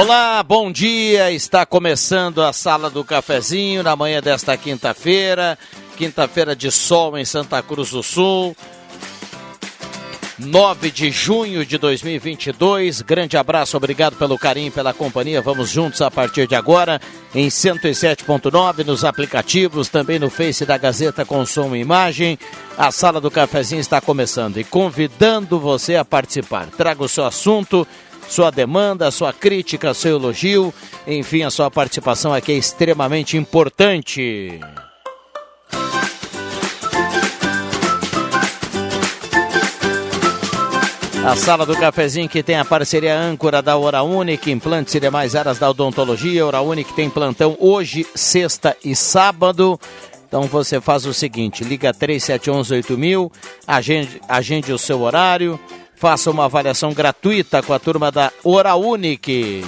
Olá, bom dia. Está começando a Sala do Cafezinho na manhã desta quinta-feira. Quinta-feira de sol em Santa Cruz do Sul. 9 de junho de 2022. Grande abraço, obrigado pelo carinho, pela companhia. Vamos juntos a partir de agora em 107.9 nos aplicativos, também no Face da Gazeta com som e imagem. A Sala do Cafezinho está começando e convidando você a participar. Traga o seu assunto sua demanda, sua crítica, seu elogio, enfim, a sua participação aqui é extremamente importante. A sala do cafezinho que tem a parceria âncora da Hora Única, implantes e demais áreas da odontologia. Hora Única tem plantão hoje, sexta e sábado. Então você faz o seguinte, liga 3711 agende, agende o seu horário, Faça uma avaliação gratuita com a turma da Hora Unique.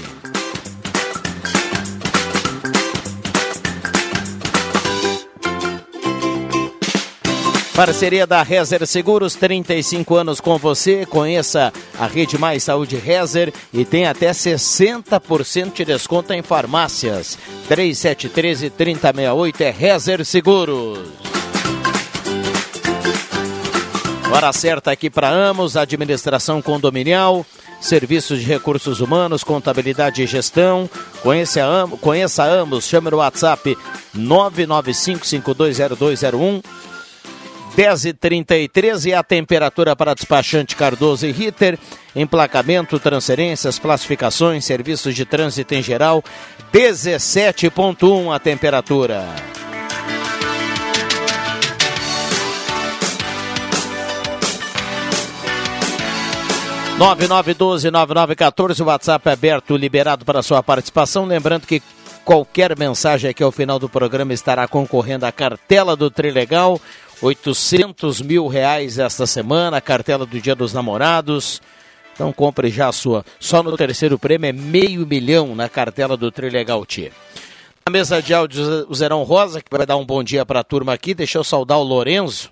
Parceria da Rezer Seguros, 35 anos com você. Conheça a Rede Mais Saúde Rezer e tem até 60% de desconto em farmácias. 3713 3068 é Rezer Seguros. Hora certa aqui para Amos, administração condominial, serviços de recursos humanos, contabilidade e gestão. Conheça, conheça Amos, chame no WhatsApp 995520201. 10 e 33 e a temperatura para despachante Cardoso e Ritter, emplacamento, transferências, classificações, serviços de trânsito em geral, 17.1 a temperatura. 9912-9914, o WhatsApp é aberto, liberado para sua participação. Lembrando que qualquer mensagem aqui ao final do programa estará concorrendo à cartela do Trilegal. 800 mil reais esta semana, a cartela do Dia dos Namorados. Então compre já a sua. Só no terceiro prêmio é meio milhão na cartela do Trilegal Tia. Na mesa de áudio, o Zerão Rosa, que vai dar um bom dia para a turma aqui. Deixa eu saudar o Lorenzo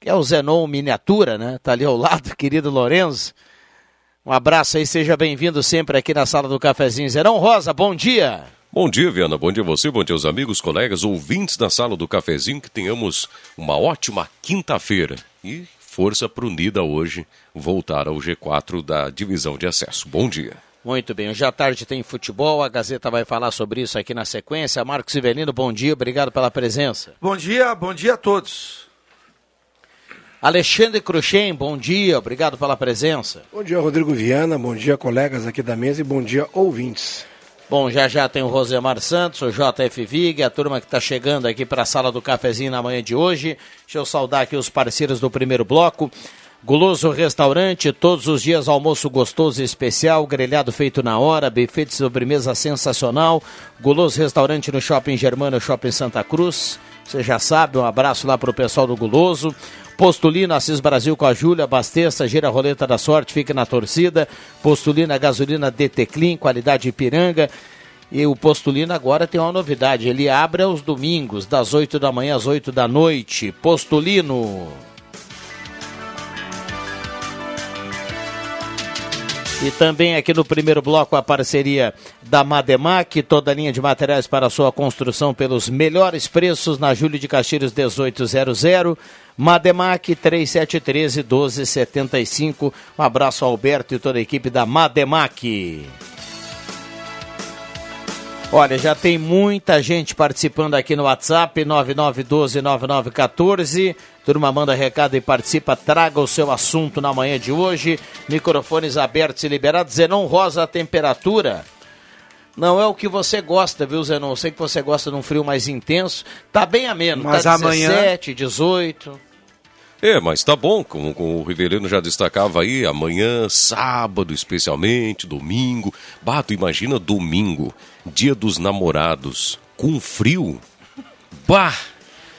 que é o Zenon Miniatura, né? Tá ali ao lado, querido Lorenzo. Um abraço aí, seja bem-vindo sempre aqui na sala do cafezinho. Zerão Rosa, bom dia. Bom dia, Viana. Bom dia a você, bom dia aos amigos, colegas, ouvintes da sala do cafezinho. Que tenhamos uma ótima quinta-feira. E força para unida hoje voltar ao G4 da divisão de acesso. Bom dia. Muito bem, hoje à tarde tem futebol, a Gazeta vai falar sobre isso aqui na sequência. Marcos Ivelino, bom dia, obrigado pela presença. Bom dia, bom dia a todos. Alexandre Cruxem, bom dia, obrigado pela presença. Bom dia, Rodrigo Viana, bom dia, colegas aqui da mesa e bom dia, ouvintes. Bom, já já tem o Rosemar Santos, o JF Vig, a turma que está chegando aqui para a sala do cafezinho na manhã de hoje. Deixa eu saudar aqui os parceiros do primeiro bloco. Guloso Restaurante, todos os dias almoço gostoso e especial, grelhado feito na hora, buffet de sobremesa sensacional. Guloso Restaurante no Shopping Germano, Shopping Santa Cruz. Você já sabe, um abraço lá para o pessoal do Guloso. Postulina Assis Brasil com a Júlia, abasteça, gira a roleta da sorte, fique na torcida. Postulina gasolina DT Clean, qualidade Ipiranga. E o Postulina agora tem uma novidade, ele abre aos domingos, das 8 da manhã às 8 da noite. Postulino. E também aqui no primeiro bloco a parceria da Mademac, toda a linha de materiais para sua construção pelos melhores preços na Júlio de Castilhos 1800. Mademac 3713 1275. Um abraço ao Alberto e toda a equipe da Mademac. Olha, já tem muita gente participando aqui no WhatsApp, 9912-9914. Turma, manda recado e participa, traga o seu assunto na manhã de hoje. Microfones abertos e liberados. Zenon Rosa, a temperatura. Não é o que você gosta, viu, Zenon? Eu sei que você gosta de um frio mais intenso. Tá bem ameno, Mas tá amanhã- 17, 18. É, mas tá bom, como, como o Riverino já destacava aí, amanhã, sábado especialmente, domingo. Bato, imagina domingo, dia dos namorados, com frio. Bah!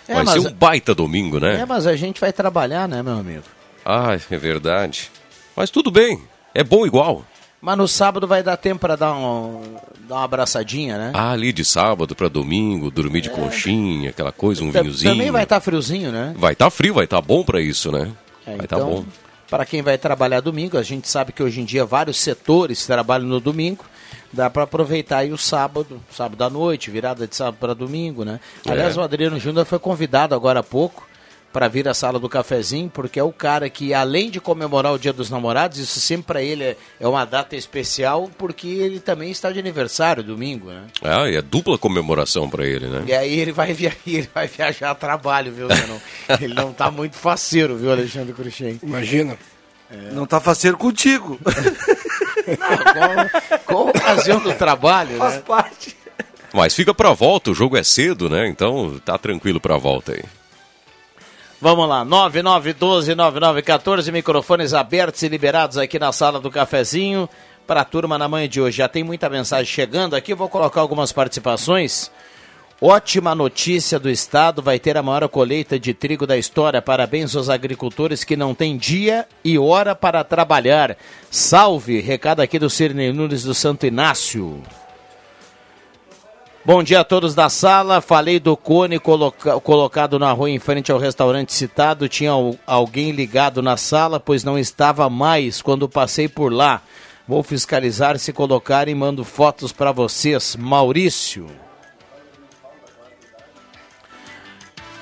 É, vai mas- ser um baita domingo, É, né? mas a gente vai trabalhar, né, meu amigo? Ah, é verdade. Mas tudo bem, é bom igual. Mas no sábado vai dar tempo para dar, um, dar uma abraçadinha, né? Ah, ali de sábado pra domingo, dormir de conchinha, aquela coisa, um Ta- vinhozinho. Também vai estar friozinho, né? Vai tá frio, vai tá bom pra isso, né? É, vai tá então, bom. Para quem vai trabalhar domingo, a gente sabe que hoje em dia vários setores trabalham no domingo. Dá para aproveitar aí o sábado, sábado à noite, virada de sábado para domingo, né? Aliás, É. o Adriano Júnior foi convidado agora há pouco para vir à sala do cafezinho, porque é o cara que, além de comemorar o Dia dos Namorados, isso sempre para ele é, é uma data especial, porque ele também está de aniversário domingo, né? Ah, e é dupla comemoração pra ele, né? E aí ele vai, via... ele vai viajar a trabalho, viu, Zenon? ele não tá muito faceiro, viu, Alexandre Cruxem? Imagina. Não tá faceiro contigo. Com, com a ocasião do trabalho, Faz né? parte. Mas fica pra volta, o jogo é cedo, né? Então tá tranquilo pra volta aí. Vamos lá, 9912-9914, microfones abertos e liberados aqui na sala do cafezinho para a turma na manhã de hoje. Já tem muita mensagem chegando aqui, vou colocar algumas participações. Ótima notícia do estado, vai ter a maior colheita de trigo da história. Parabéns aos agricultores que não têm dia e hora para trabalhar. Salve, recado aqui do Cirne Nunes do Santo Inácio. Bom dia a todos da sala. Falei do cone coloca- colocado na rua em frente ao restaurante citado. Tinha al- alguém ligado na sala, pois não estava mais quando passei por lá. Vou fiscalizar se colocarem mando fotos para vocês. Maurício.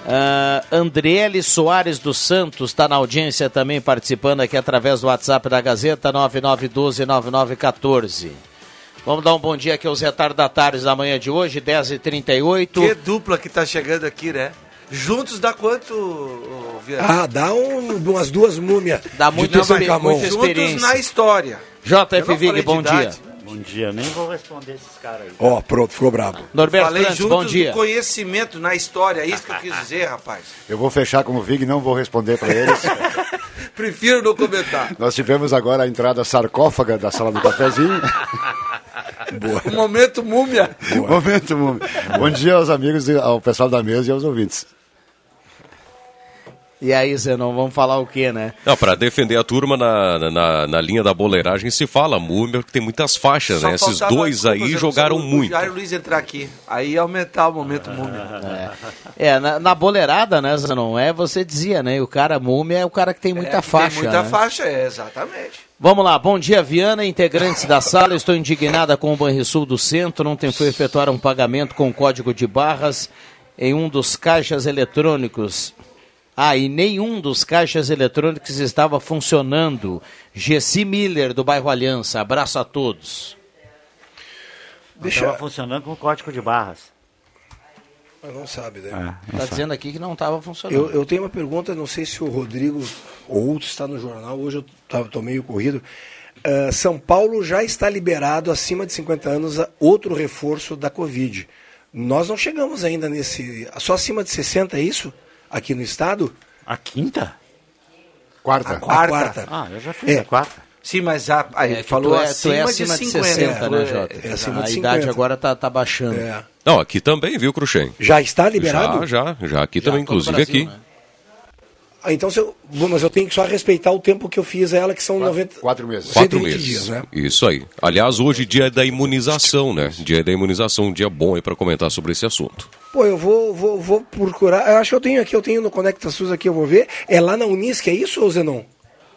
Ah, Andriele Soares dos Santos está na audiência também participando aqui através do WhatsApp da Gazeta 99129914. Vamos dar um bom dia aqui aos retardatários da manhã de hoje, 10h38. Que dupla que tá chegando aqui, né? Juntos dá quanto, Viana? Ah, dá um- umas duas múmias. Dá muita experi- muita Juntos na história. JF não Vig, bom dia. Bom dia, nem vou responder esses caras aí. Ó, pronto, ficou bravo. Norberto Falei juntos bom dia. do conhecimento na história, é isso que eu quis dizer, rapaz. Eu vou fechar como Vig, não vou responder para eles. Prefiro não comentar. Nós tivemos agora a entrada sarcófaga da sala do cafezinho. O momento múmia. Momento, momento. Bom dia aos amigos, ao pessoal da mesa e aos ouvintes. E aí, Zenon, vamos falar o quê, né? Não, pra defender a turma na, na, na linha da boleiragem se fala múmia, porque tem muitas faixas, Só né? Esses dois aí jogaram o muito. Jair Luiz entrar aqui. Aí aumentar o momento múmia. É, na, na boleirada, né, Zenon? É, você dizia, né? O cara múmia é o cara que tem muita É, que faixa. Tem muita né? faixa, é, exatamente. Vamos lá, bom dia, Viana, integrantes da sala. Estou indignada com o Banrisul do Centro. Ontem foi efetuar um pagamento com código de barras em um dos caixas eletrônicos. Ah, e nenhum dos caixas eletrônicos estava funcionando. Gessi Miller, do bairro Aliança. Abraço a todos. Deixa. Estava funcionando com o código de barras. Mas não sabe, né? Está dizendo aqui que não estava funcionando. Eu, eu tenho uma pergunta, não sei se o Rodrigo ou outro está no jornal, hoje eu estou meio corrido. Ah, São Paulo já está liberado acima de 50 anos a outro reforço da Covid. Nós não chegamos ainda nesse. Só acima de 60 é isso? Aqui no estado? A quinta? Quarta. A quarta. Ah, eu já fiz É. a quarta. Sim, mas a, aí É falou tu é, tu acima, é acima de, 50. 60, né, É, Jota? é acima a de idade 50. agora tá, tá baixando. É. Não, aqui também, viu, Cruxem? Já está liberado? Já, já, já aqui também, Já o inclusive Brasil, aqui. né? Ah, então, se eu, mas eu tenho que só respeitar o tempo que eu fiz ela, que são 90. Quatro meses. Quatro 120 meses. dias, né? Isso aí. Aliás, hoje dia da imunização, né? Dia da imunização, um dia bom aí pra comentar sobre esse assunto. Pô, eu vou, vou, vou procurar. Eu acho que eu tenho aqui, eu tenho no Conecta SUS aqui, eu vou ver. É lá na Unisc, é isso, ou Zenon?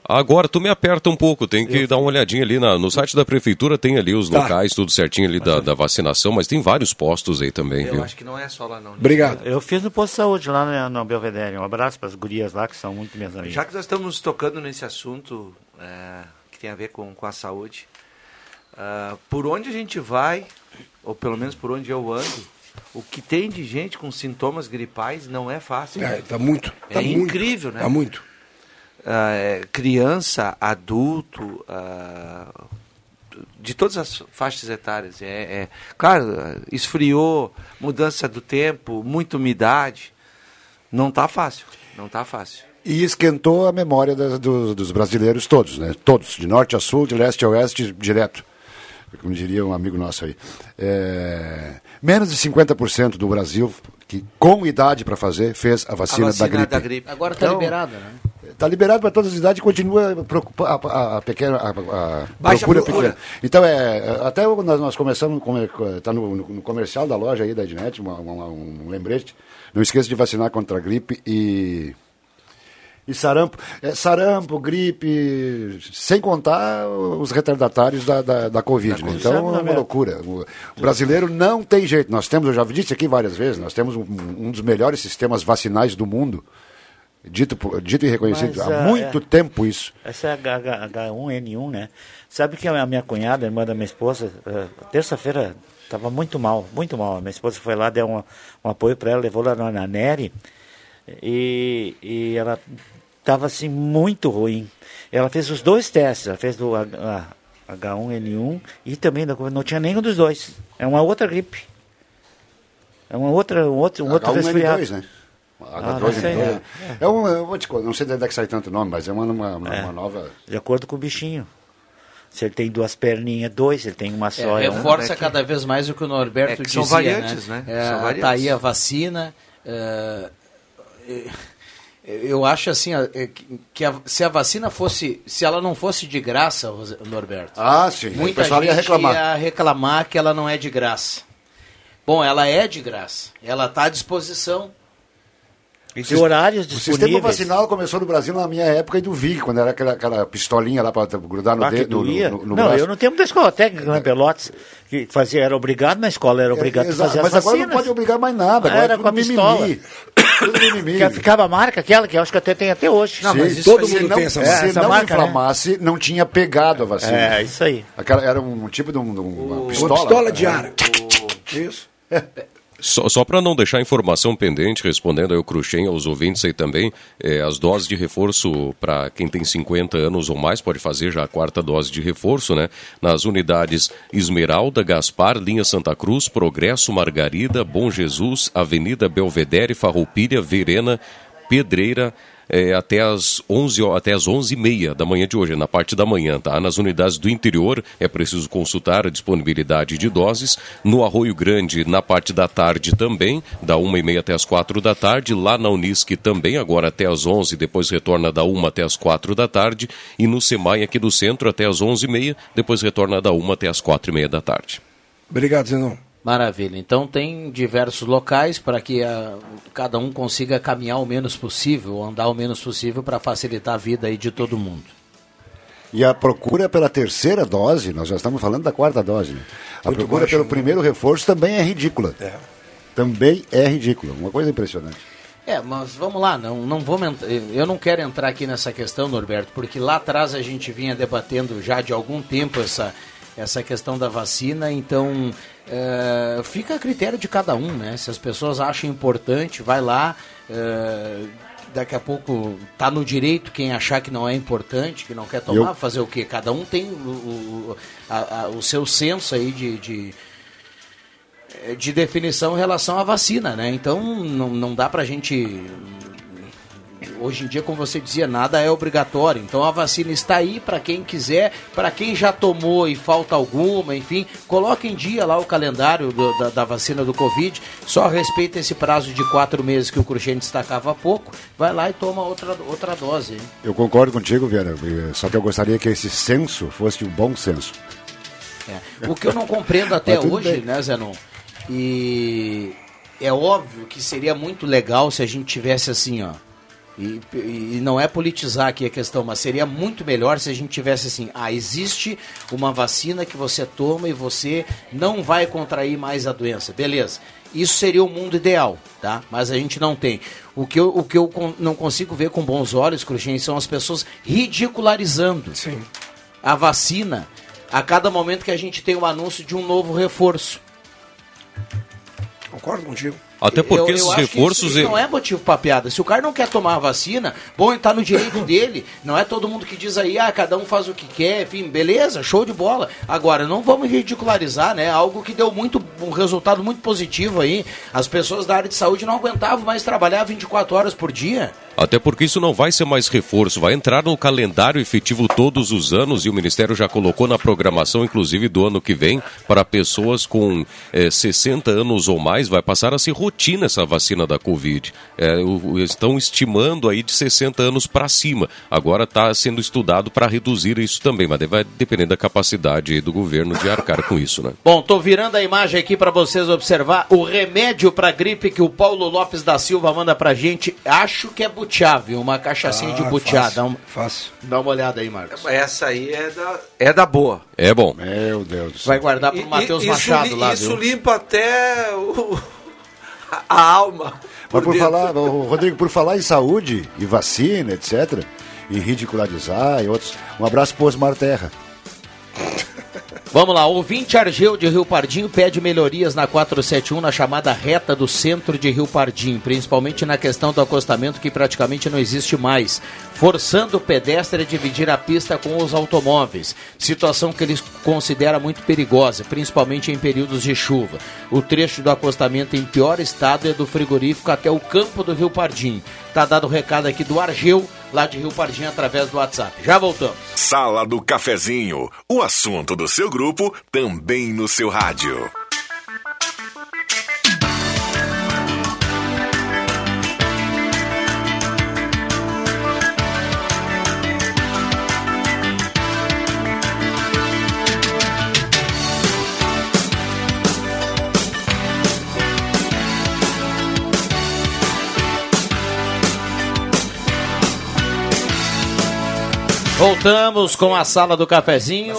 Agora, tu me aperta um pouco, tem que dar uma olhadinha ali na- no site da prefeitura, tem ali os Tá. locais, tudo certinho ali da, da vacinação, mas tem vários postos aí também, Eu viu? acho que não é só lá não. Obrigado. Eu fiz no posto de saúde lá no, no Belvedere. Um abraço para as gurias lá, que são muito minhas amigas. Já que nós estamos tocando nesse assunto é, que tem a ver com, com a saúde, ah, por onde a gente vai, ou pelo menos por onde eu ando, o que tem de gente com sintomas gripais não é fácil. É, tá muito. É tá muito, incrível, né? Tá muito. Ah, é, criança, adulto, ah, de todas as faixas etárias. É, é- claro, esfriou, mudança do tempo, muita umidade. Não tá fácil. Não tá fácil. E esquentou a memória das- do- dos brasileiros todos, né? Todos, de norte a sul, de leste a oeste, direto. Como diria um amigo nosso aí. É, menos de 50% do Brasil, que com idade para fazer, fez a vacina, a vacina da gripe. Agora está Então, liberada, né? Está liberado para todas as idades e continua a, a- a pequena, a, a procura, procura. pequena. Então, é, até nós, nós começamos, está no, no- comercial da loja aí da Ednet, uma- uma- um lembrete. Não esqueça de vacinar contra a gripe e, e sarampo. É, sarampo, gripe, sem contar os retardatários da, da, da Covid. né? Então, é uma loucura. O, o brasileiro não tem jeito. Nós temos, eu já disse aqui várias vezes, nós temos um, um dos melhores sistemas vacinais do mundo. Dito, dito e reconhecido Mas, há ah, muito é. tempo isso. Essa é a H- H1N1, né? Sabe que a minha cunhada, irmã da minha esposa, eh, terça-feira estava muito mal, muito mal. A minha esposa foi lá, deu um, um apoio para ela, levou lá na, Neri e, e ela estava assim muito ruim. Ela fez os dois testes, ela fez do H- a- H1N1 e também da não tinha nenhum dos dois. É uma outra gripe. É uma outra, um outro, um outro resfriado. H1N2, né? Ah, H2N2. não sei, é. É um, eu vou te contar, não sei de onde é que sai tanto nome, mas é uma, uma, uma- É. uma nova. De acordo com o bichinho. Se ele tem duas perninhas, dois, se ele tem uma só. É, é um. reforça é que- cada vez mais o que o Norberto é que dizia, são variantes, né? É, São variantes. Tá aí a vacina. é, é, eu acho assim, é, que- que a- se a vacina fosse, se ela não fosse de graça, Norberto, Ah, sim. o muita pessoal gente ia reclamar. ia reclamar que ela não é de graça. Bom, ela é de graça. Ela está à disposição. E de horários O disponíveis. sistema vacinal começou no Brasil na minha época e do VIG, quando era aquela, aquela pistolinha lá para grudar no Ah, dedo. No, no, no não, braço. eu não tenho muita escola técnica na Pelotas, que fazia, era obrigado na escola, era obrigado É, a fazer as Mas agora não pode obrigar mais nada. Agora Era é com a pistola. mimimi. Que ficava a marca, aquela que eu acho que até tem até hoje. Não, Sim, mas se todo se mundo não, tem essa se marca. Essa não marca, né? inflamasse, não tinha pegado a vacina. É, isso aí. Aquela, era um tipo de, um, de uma Uma pistola. pistola de ar. Isso. Só, só para não deixar informação pendente, respondendo aí o Cruxem, aos ouvintes aí também, é, as doses de reforço para quem tem 50 anos ou mais pode fazer já a quarta dose de reforço, né? Nas unidades Esmeralda, Gaspar, Linha Santa Cruz, Progresso, Margarida, Bom Jesus, Avenida Belvedere, Farroupilha, Verena, Pedreira, é, até as 11 ho- até as 11h30 da manhã de hoje, na parte da manhã, tá? Nas unidades do interior é preciso consultar a disponibilidade de doses. No Arroio Grande, na parte da tarde também, da 1h30 até as 4 da tarde. Lá na Unisque também, agora até as 11 depois retorna da 1 até as 4 da tarde. E no Semai aqui do centro até as 11h30, depois retorna da 1 até as 4h30 da tarde. Obrigado, Zenon. Maravilha. Então tem diversos locais para que a- cada um consiga caminhar o menos possível, andar o menos possível para facilitar a vida aí de todo mundo. E a procura pela terceira dose, nós já estamos falando da quarta dose, né? A Muito procura baixo, pelo né? primeiro reforço também é ridícula. É. Também é ridícula. Uma coisa impressionante. É, mas vamos lá, não, não ent- eu não quero entrar aqui nessa questão, Norberto, porque lá atrás a gente vinha debatendo já de algum tempo essa, essa questão da vacina, então é, fica a critério de cada um, né? Se as pessoas acham importante, vai lá, é, daqui a pouco tá no direito quem achar que não é importante, que não quer tomar, Eu- fazer o quê? Cada um tem o, o, a- a- o seu senso aí de- de de definição em relação à vacina, né? Então não, não dá pra gente. Hoje em dia, como você dizia, nada é obrigatório. Então a vacina está aí para quem quiser, para quem já tomou e falta alguma, enfim, coloque em dia lá o calendário do- da, da vacina do Covid. Só respeita esse prazo de quatro meses que o Cruxem destacava há pouco. Vai lá e toma outra, outra dose. hein? Eu concordo contigo, eh, só que eu gostaria que esse senso fosse o bom senso. É. O que eu não compreendo até hoje, bem. né, Zenon? E é óbvio que seria muito legal se a gente tivesse assim, ó. E, e não é politizar aqui a questão, mas seria muito melhor se a gente tivesse assim: ah, existe uma vacina que você toma e você não vai contrair mais a doença. Beleza. Isso seria o mundo ideal, tá? Mas a gente não tem. O que eu, o que eu não consigo ver com bons olhos, Cruxem, são as pessoas ridicularizando Sim. a vacina a cada momento que a gente tem o um anúncio de um novo reforço. Concordo contigo. Até porque eu, eu esses reforços. Não é motivo para piada. Se o cara não quer tomar a vacina, bom, tá no direito dele. Não é todo mundo que diz aí, ah, cada um faz o que quer, enfim, beleza, show de bola. Agora, não vamos ridicularizar, né? Algo que deu muito um resultado muito positivo aí. As pessoas da área de saúde não aguentavam mais trabalhar 24 horas por dia. Até porque isso não vai ser mais reforço, vai entrar no calendário efetivo todos os anos e o Ministério já colocou na programação, inclusive do ano que vem, para pessoas com é, 60 anos ou mais, vai passar a ser rotina essa vacina da Covid. É, estão estimando aí de 60 anos para cima. Agora está sendo estudado para reduzir isso também, mas vai depender da capacidade do governo de arcar com isso, né? Bom, tô virando a imagem aqui para vocês observar o remédio para gripe que o Paulo Lopes da Silva manda pra gente. Acho que é butiá, viu? Uma cachaçinha ah, de butiá. Fácil, dá, um, fácil. dá uma olhada aí, Marcos. Essa aí é da, é da boa. É bom. Meu Deus do céu. Vai guardar pro Matheus Machado isso, lá, Isso viu? limpa até o, a alma. Mas por falar, Rodrigo, por falar em saúde e vacina, etc., em ridicularizar e outros, um abraço pro Osmar Terra. Vamos lá, ouvinte Argeu de Rio Pardinho pede melhorias na 471 na chamada reta do centro de Rio Pardinho, principalmente na questão do acostamento que praticamente não existe mais, forçando o pedestre a dividir a pista com os automóveis, situação que ele considera muito perigosa, principalmente em períodos de chuva. O trecho do acostamento em pior estado é do frigorífico até o campo do Rio Pardinho. Tá dado o recado aqui do Argeu, lá de Rio Pardinho, através do WhatsApp. Já voltamos. Sala do Cafezinho, o assunto do seu grupo também no seu rádio. Voltamos com a sala do cafezinho.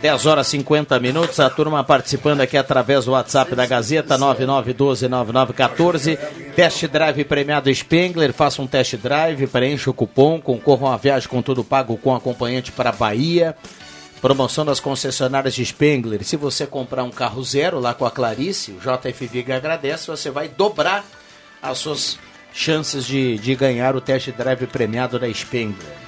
10 horas 50 minutos. A turma participando aqui através do WhatsApp da Gazeta 99129914. Test drive premiado Spengler. Faça um test drive, preencha o cupom, concorra a uma viagem com tudo pago com acompanhante para a Bahia. Promoção das concessionárias de Spengler. Se você comprar um carro zero lá com a Clarice, o JF Viga agradece, você vai dobrar as suas chances de, de ganhar o test drive premiado da Spengler.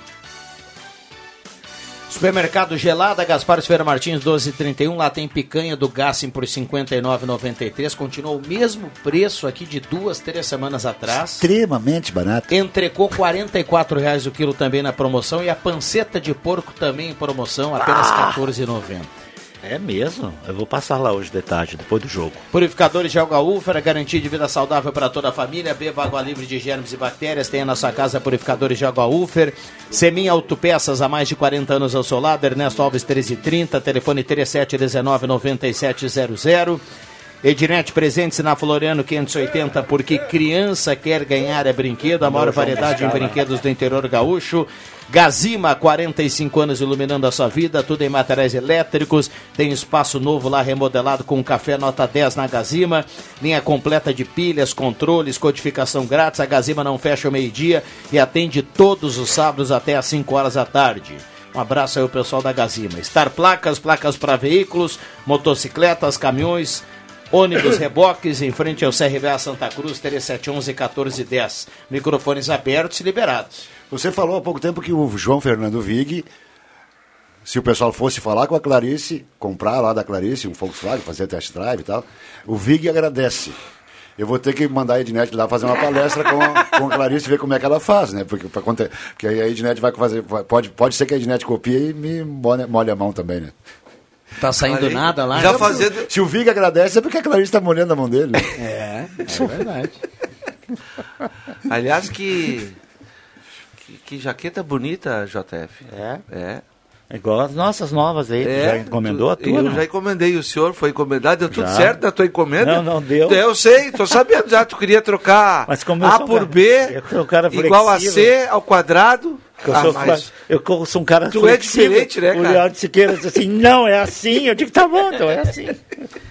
Supermercado Gelada, Gaspar Esfera Martins 1231, lá tem picanha do Gassim por R$ 59,93, continua o mesmo preço aqui de duas, três semanas atrás. Extremamente barato. Entrecou 44 reais o quilo também na promoção e a panceta de porco também em promoção, apenas R$ 14,90. É mesmo? Eu vou passar lá hoje de tarde, depois do jogo. Purificadores de água Úfera, garantia de vida saudável para toda a família. Beba água livre de germes e bactérias. Tenha na sua casa purificadores de água Ufer. Semin Autopeças, há mais de 40 anos ao seu lado. Ernesto Alves 1330, telefone 3719-9700. Ednet presentes na Floriano 580, porque criança quer ganhar é brinquedo. A maior variedade em brinquedos do interior gaúcho. Gazima, 45 anos iluminando a sua vida, tudo em materiais elétricos. Tem espaço novo lá remodelado com café nota 10 na Gazima. Linha completa de pilhas, controles, codificação grátis. A Gazima não fecha o meio-dia e atende todos os sábados até às 5 horas da tarde. Um abraço aí ao pessoal da Gazima. Star Placas, placas para veículos, motocicletas, caminhões, ônibus, reboques, em frente ao CRVA Santa Cruz, 3711 1410. Microfones abertos e liberados. Você falou há pouco tempo que o João Fernando Vig, se o pessoal fosse falar com a Clarice, comprar lá da Clarice um Volkswagen, fazer test drive e tal, o Vig agradece. Eu vou ter que mandar a Ednet lá fazer uma palestra com a, com a Clarice ver como é que ela faz, né? Porque, pra, porque aí a Ednet vai fazer. Pode, pode ser que a Ednet copie e me molhe, molhe a mão também, né? Tá saindo Aí, nada lá? Já fazendo. Se o Vig agradece é porque a Clarice está molhando a mão dele. né? É, é verdade. Aliás, que, que. que jaqueta bonita, JF. É? É. Igual as nossas novas aí. É, já encomendou a tu- tua? Eu não? já encomendei, o senhor foi encomendado, deu tudo Já. certo da tua encomenda? Não, não deu. Eu sei, tô sabendo já, tu queria trocar Mas como eu A por cara- B eu sou cara igual a C ao quadrado. Eu, Ah, sou, mas- eu sou um cara Tu é flexível. diferente, né, O cara? Leandro Siqueira disse assim, não, é assim. Eu digo, tá bom, então é assim.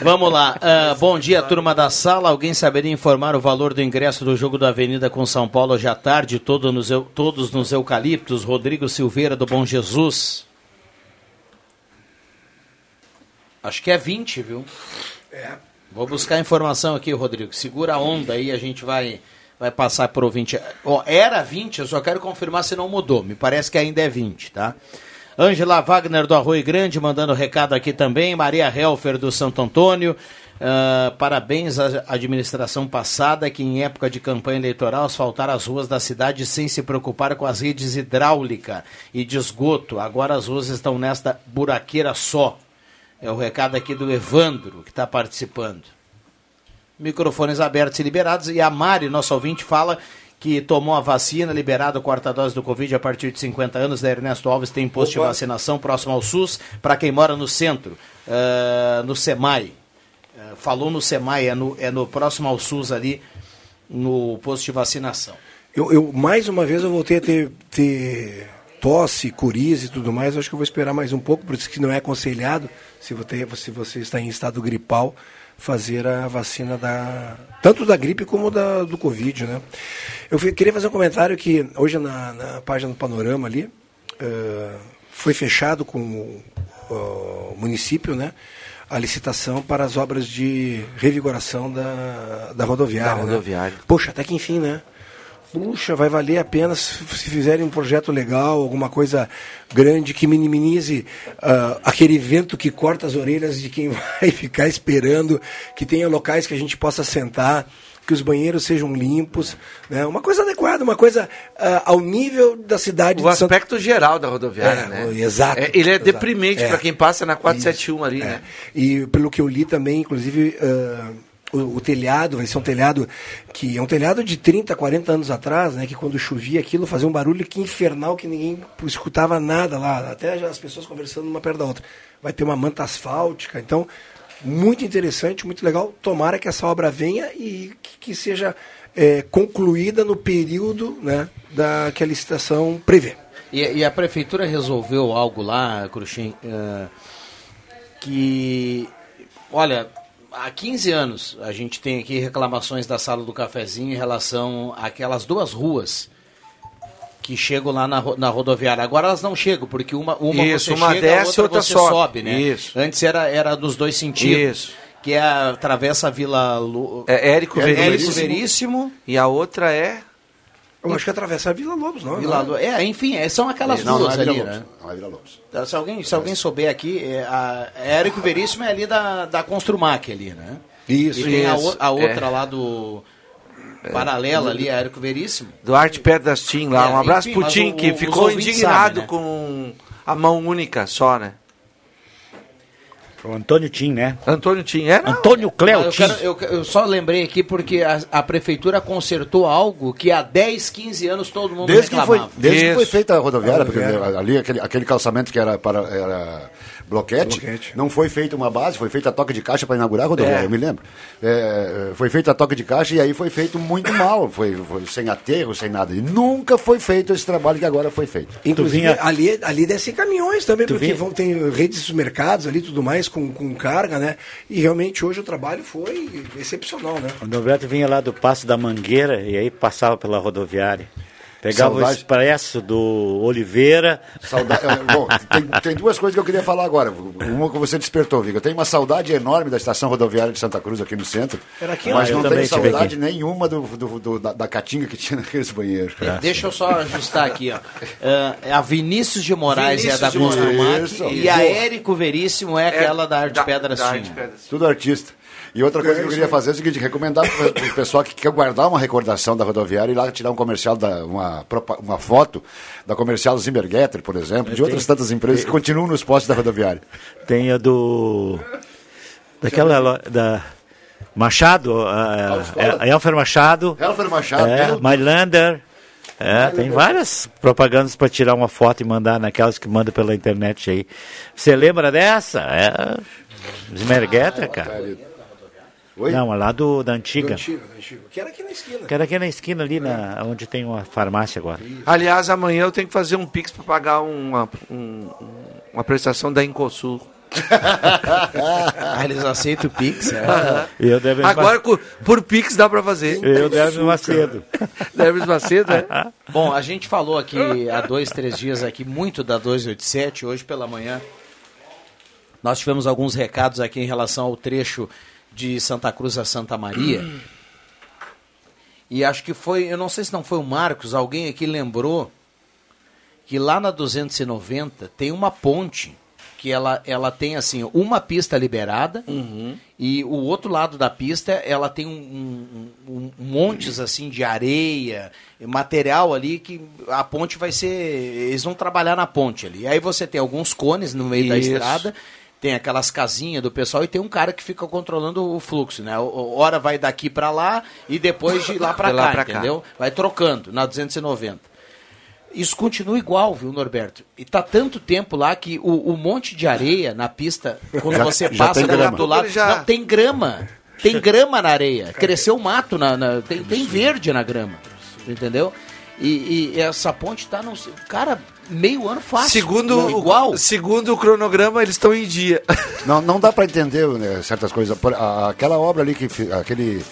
Vamos lá. Ah, bom dia, turma da sala. Alguém saberia informar o valor do ingresso do jogo da Avenida com São Paulo hoje à tarde? Todo nos todos nos eucaliptos. Rodrigo Silveira do Bom Jesus. Acho que é 20, viu? É. Vou buscar informação aqui, Rodrigo. Segura a onda aí, a gente vai vai passar por 20. Ó, era 20, eu só quero confirmar se não mudou. Me parece que ainda é 20, tá? Ângela Wagner do Arroio Grande mandando recado aqui também. Maria Helfer do Santo Antônio. Uh, parabéns à administração passada que em época de campanha eleitoral asfaltaram as ruas da cidade sem se preocupar com as redes hidráulica e de esgoto. Agora as ruas estão nesta buraqueira só. É o recado aqui do Evandro que está participando. Microfones abertos e liberados. E a Mari, nosso ouvinte, fala que tomou a vacina, liberado a quarta dose do Covid a partir de 50 anos, da Ernesto Alves tem posto Opa. de vacinação próximo ao SUS, para quem mora no centro, uh, no SEMAI. Uh, falou no SEMAI, é no, é no próximo ao SUS ali, no posto de vacinação. Eu, eu mais uma vez eu voltei a ter, ter tosse, coriza e tudo mais, acho que eu vou esperar mais um pouco, por isso que não é aconselhado, se você, se você está em estado gripal, fazer a vacina da tanto da gripe como da, do Covid, né? Eu queria fazer um comentário que hoje na, na página do Panorama ali uh, foi fechado com o, o, município, né? A licitação para as obras de revigoração da, da rodoviária. Da né? rodoviária. Né? Poxa, até que enfim, né? Puxa, vai valer a pena se fizerem um projeto legal, alguma coisa grande que minimize uh, aquele vento que corta as orelhas de quem vai ficar esperando, que tenha locais que a gente possa sentar, que os banheiros sejam limpos, né? uma coisa adequada, uma coisa uh, ao nível da cidade. O aspecto geral da rodoviária, é, né? Exato. É, ele é exato. deprimente é. para quem passa na 471 Isso, ali, é. né? E pelo que eu li também, inclusive. Uh, o, o, telhado vai ser um telhado que é um telhado de 30, 40 anos atrás, né? Que quando chovia aquilo fazia um barulho que infernal que ninguém escutava nada lá, até as pessoas conversando uma perto da outra. Vai ter uma manta asfáltica, então muito interessante, muito legal. Tomara que essa obra venha e que, que seja é, concluída no período né, da que a licitação prevê. E, e a prefeitura resolveu algo lá, Cruxem, uh, que, olha, há 15 anos a gente tem aqui reclamações da sala do cafezinho em relação àquelas duas ruas que chegam lá na, na rodoviária. Agora elas não chegam, porque uma, uma Isso, você uma chega, desce, outra, outra você sobe. sobe, né? Isso. Antes era, era dos dois sentidos. Isso. Que é a, atravessa a Vila... Lu... É Érico, é, Veríssimo. Érico Veríssimo. E a outra é... Eu acho que atravessa a Vila Lobos, não? Vila não. É, enfim, é, são aquelas não, ruas não é ali, Lobos, né? Não é Vila Lobos. Então, se alguém, se alguém souber aqui, é, a, é Érico Veríssimo é ali da, da Construmac ali, né? Isso, E tem a, isso, o- a outra é. lá do... Paralela ali, a Érico Veríssimo. Duarte Pedras Tim lá. É, um abraço enfim, pro Tim, que ficou indignado sabem, né? com a mão única só, né? O Antônio Tim, né? Antônio Tim, é? Não. Antônio Cléo eu, Tim. quero- eu- eu só lembrei aqui porque a, a prefeitura consertou algo que há 10, 15 anos todo mundo Desde, que foi, reclamava. desde que foi Isso. feita a rodoviária, porque Rodoviária. ali aquele, aquele calçamento que era para era bloquete, Bloquete. não foi feita uma base, foi feita a toca de caixa para inaugurar a rodoviária, É. eu me lembro. É, foi feita a toca de caixa e aí foi feito muito mal, foi, foi sem aterro, sem nada. E nunca foi feito esse trabalho que agora foi feito. Inclusive, vinha- ali, ali descem caminhões também, porque vinha- vão, tem redes de supermercados ali e tudo mais com, com carga, né? E realmente hoje o trabalho foi excepcional, né? O Norberto vinha lá do Passo da Mangueira e aí passava pela rodoviária. Pegava Saudade. o expresso do Oliveira. Saudade, é, bom, tem, tem duas coisas que eu queria falar agora. Uma que você despertou, Viga. Eu tenho uma saudade enorme da estação rodoviária de Santa Cruz aqui no centro. Era aqui, mas eu não tenho saudade nenhuma do, do- do- da, da caatinga que tinha naqueles banheiros. cara. Deixa eu só ajustar aqui, ó. É, a Vinícius de Moraes é a da Vinícius de Construmac e a Érico Veríssimo é aquela da Arte Pedras da Tim. Arte Pedras. Tudo artista. E outra coisa que eu queria fazer é o seguinte, recomendar para o pessoal que quer guardar uma recordação da rodoviária e lá tirar um comercial, da, uma, uma foto da comercial Zimmergetter, por exemplo, de outras tantas empresas que continuam nos postos da rodoviária. Tem a do. Daquela. Da, Machado, a, a, a Elfer Machado. Helfer Machado, É, Mylander. É, tem várias propagandas para tirar uma foto e mandar naquelas que manda pela internet aí. Você lembra dessa? É. Cara. Oi? Não, é lá do, da Do antiga. antigo, do antigo. Que era aqui na esquina. Que era aqui na esquina ali, na, onde tem uma farmácia agora. Aliás, amanhã eu tenho que fazer um Pix para pagar uma, um- uma prestação da Incosul. Ah, eles aceitam o Pix, é. Eu deve Agora, por Pix dá para fazer. eu deve Macedo. Hermes Macedo, é? Bom, a gente falou aqui há dois, três dias aqui muito da 287, hoje pela manhã Nós tivemos alguns recados aqui em relação ao trecho de Santa Cruz a Santa Maria. E acho que foi, eu não sei se não foi o Marcos, alguém aqui lembrou que lá na 290 tem uma ponte que ela, ela tem assim uma pista liberada Uhum. e o outro lado da pista ela tem um, um, um montes assim de areia material ali que a ponte vai ser eles vão trabalhar na ponte ali aí você tem alguns cones no meio da Isso. estrada tem aquelas casinhas do pessoal e tem um cara que fica controlando o fluxo, né? Hora vai daqui para lá e depois de lá para cá, lá pra cá. entendeu? Vai trocando na 290. Isso continua igual, viu, Norberto? E tá tanto tempo lá que o, o monte de areia na pista, quando Já- você já passa tem do, grama. do lado, Já- não, tem grama. Tem grama na areia. Cresceu mato, na, na- tem, tem verde na grama. Entendeu? E, e essa ponte tá no. Cara, meio ano fácil. Segundo, Não, igual. O, segundo o cronograma, eles estão em dia. Não, não dá para entender né, certas coisas. Por- a- aquela obra ali, que aquele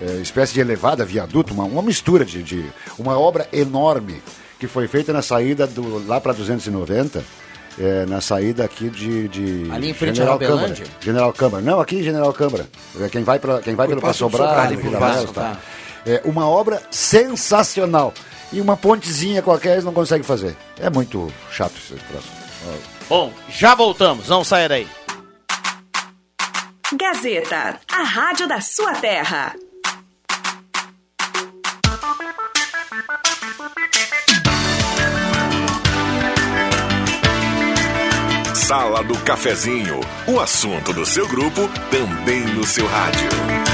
eh, espécie de elevada, viaduto, uma, uma mistura de, de- Uma obra enorme que foi feita na saída do, lá para 290. eh, na saída aqui de, de Ali em frente General? Câmara. General Câmara. Não, aqui em General Câmara. É, Quem vai, pra, quem vai pelo Passo Passo do Sobrado, Sobrado, tá. tá. É uma obra sensacional. E uma pontezinha qualquer eles não conseguem fazer. É muito chato esse troço. Bom, já voltamos. Não saia daí. Gazeta, a rádio da sua terra. Sala do Cafezinho. O assunto do seu grupo também no seu rádio.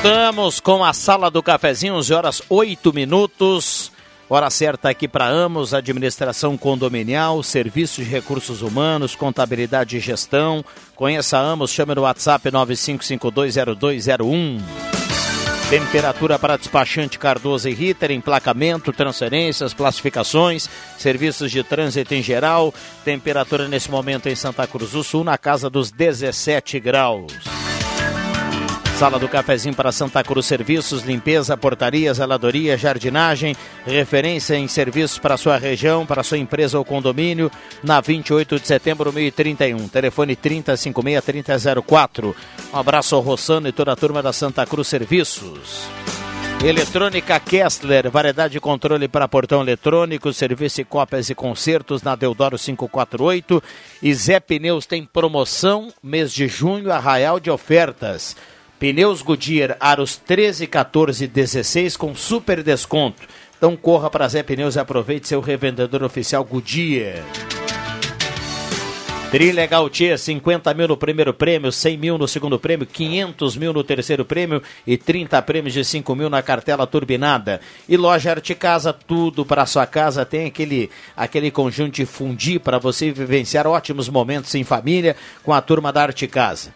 Voltamos com a sala do cafezinho, 11 horas 8 minutos. Hora certa aqui para Amos, administração condominial, serviço de recursos humanos, contabilidade e gestão. Conheça Amos, chame no WhatsApp 95520201. Temperatura para despachante Cardoso e Ritter, emplacamento, transferências, classificações, serviços de trânsito em geral. Temperatura nesse momento em Santa Cruz do Sul, na casa dos 17 graus. Sala do Cafezinho para Santa Cruz Serviços, limpeza, portaria, zeladoria, jardinagem, referência em serviços para sua região, para sua empresa ou condomínio, na 28 de setembro, 1031. Telefone 3056-3004. Um abraço ao Rossano e toda a turma da Santa Cruz Serviços. Eletrônica Kessler, variedade de controle para portão eletrônico, serviço de cópias e concertos na Deodoro 548. E Zé Pneus tem promoção, mês de junho, arraial de ofertas. Pneus Goodyear, aros 13, 14 e 16 com super desconto. Então corra para Zé Pneus e aproveite seu revendedor oficial Goodyear. Trilegal Tia, 50 mil no primeiro prêmio, 100 mil no segundo prêmio, 500 mil no terceiro prêmio e 30 prêmios de 5 mil na cartela turbinada. E loja Arte Casa, tudo para sua casa. Tem aquele, aquele conjunto de fundir para você vivenciar ótimos momentos em família com a turma da Arte Casa.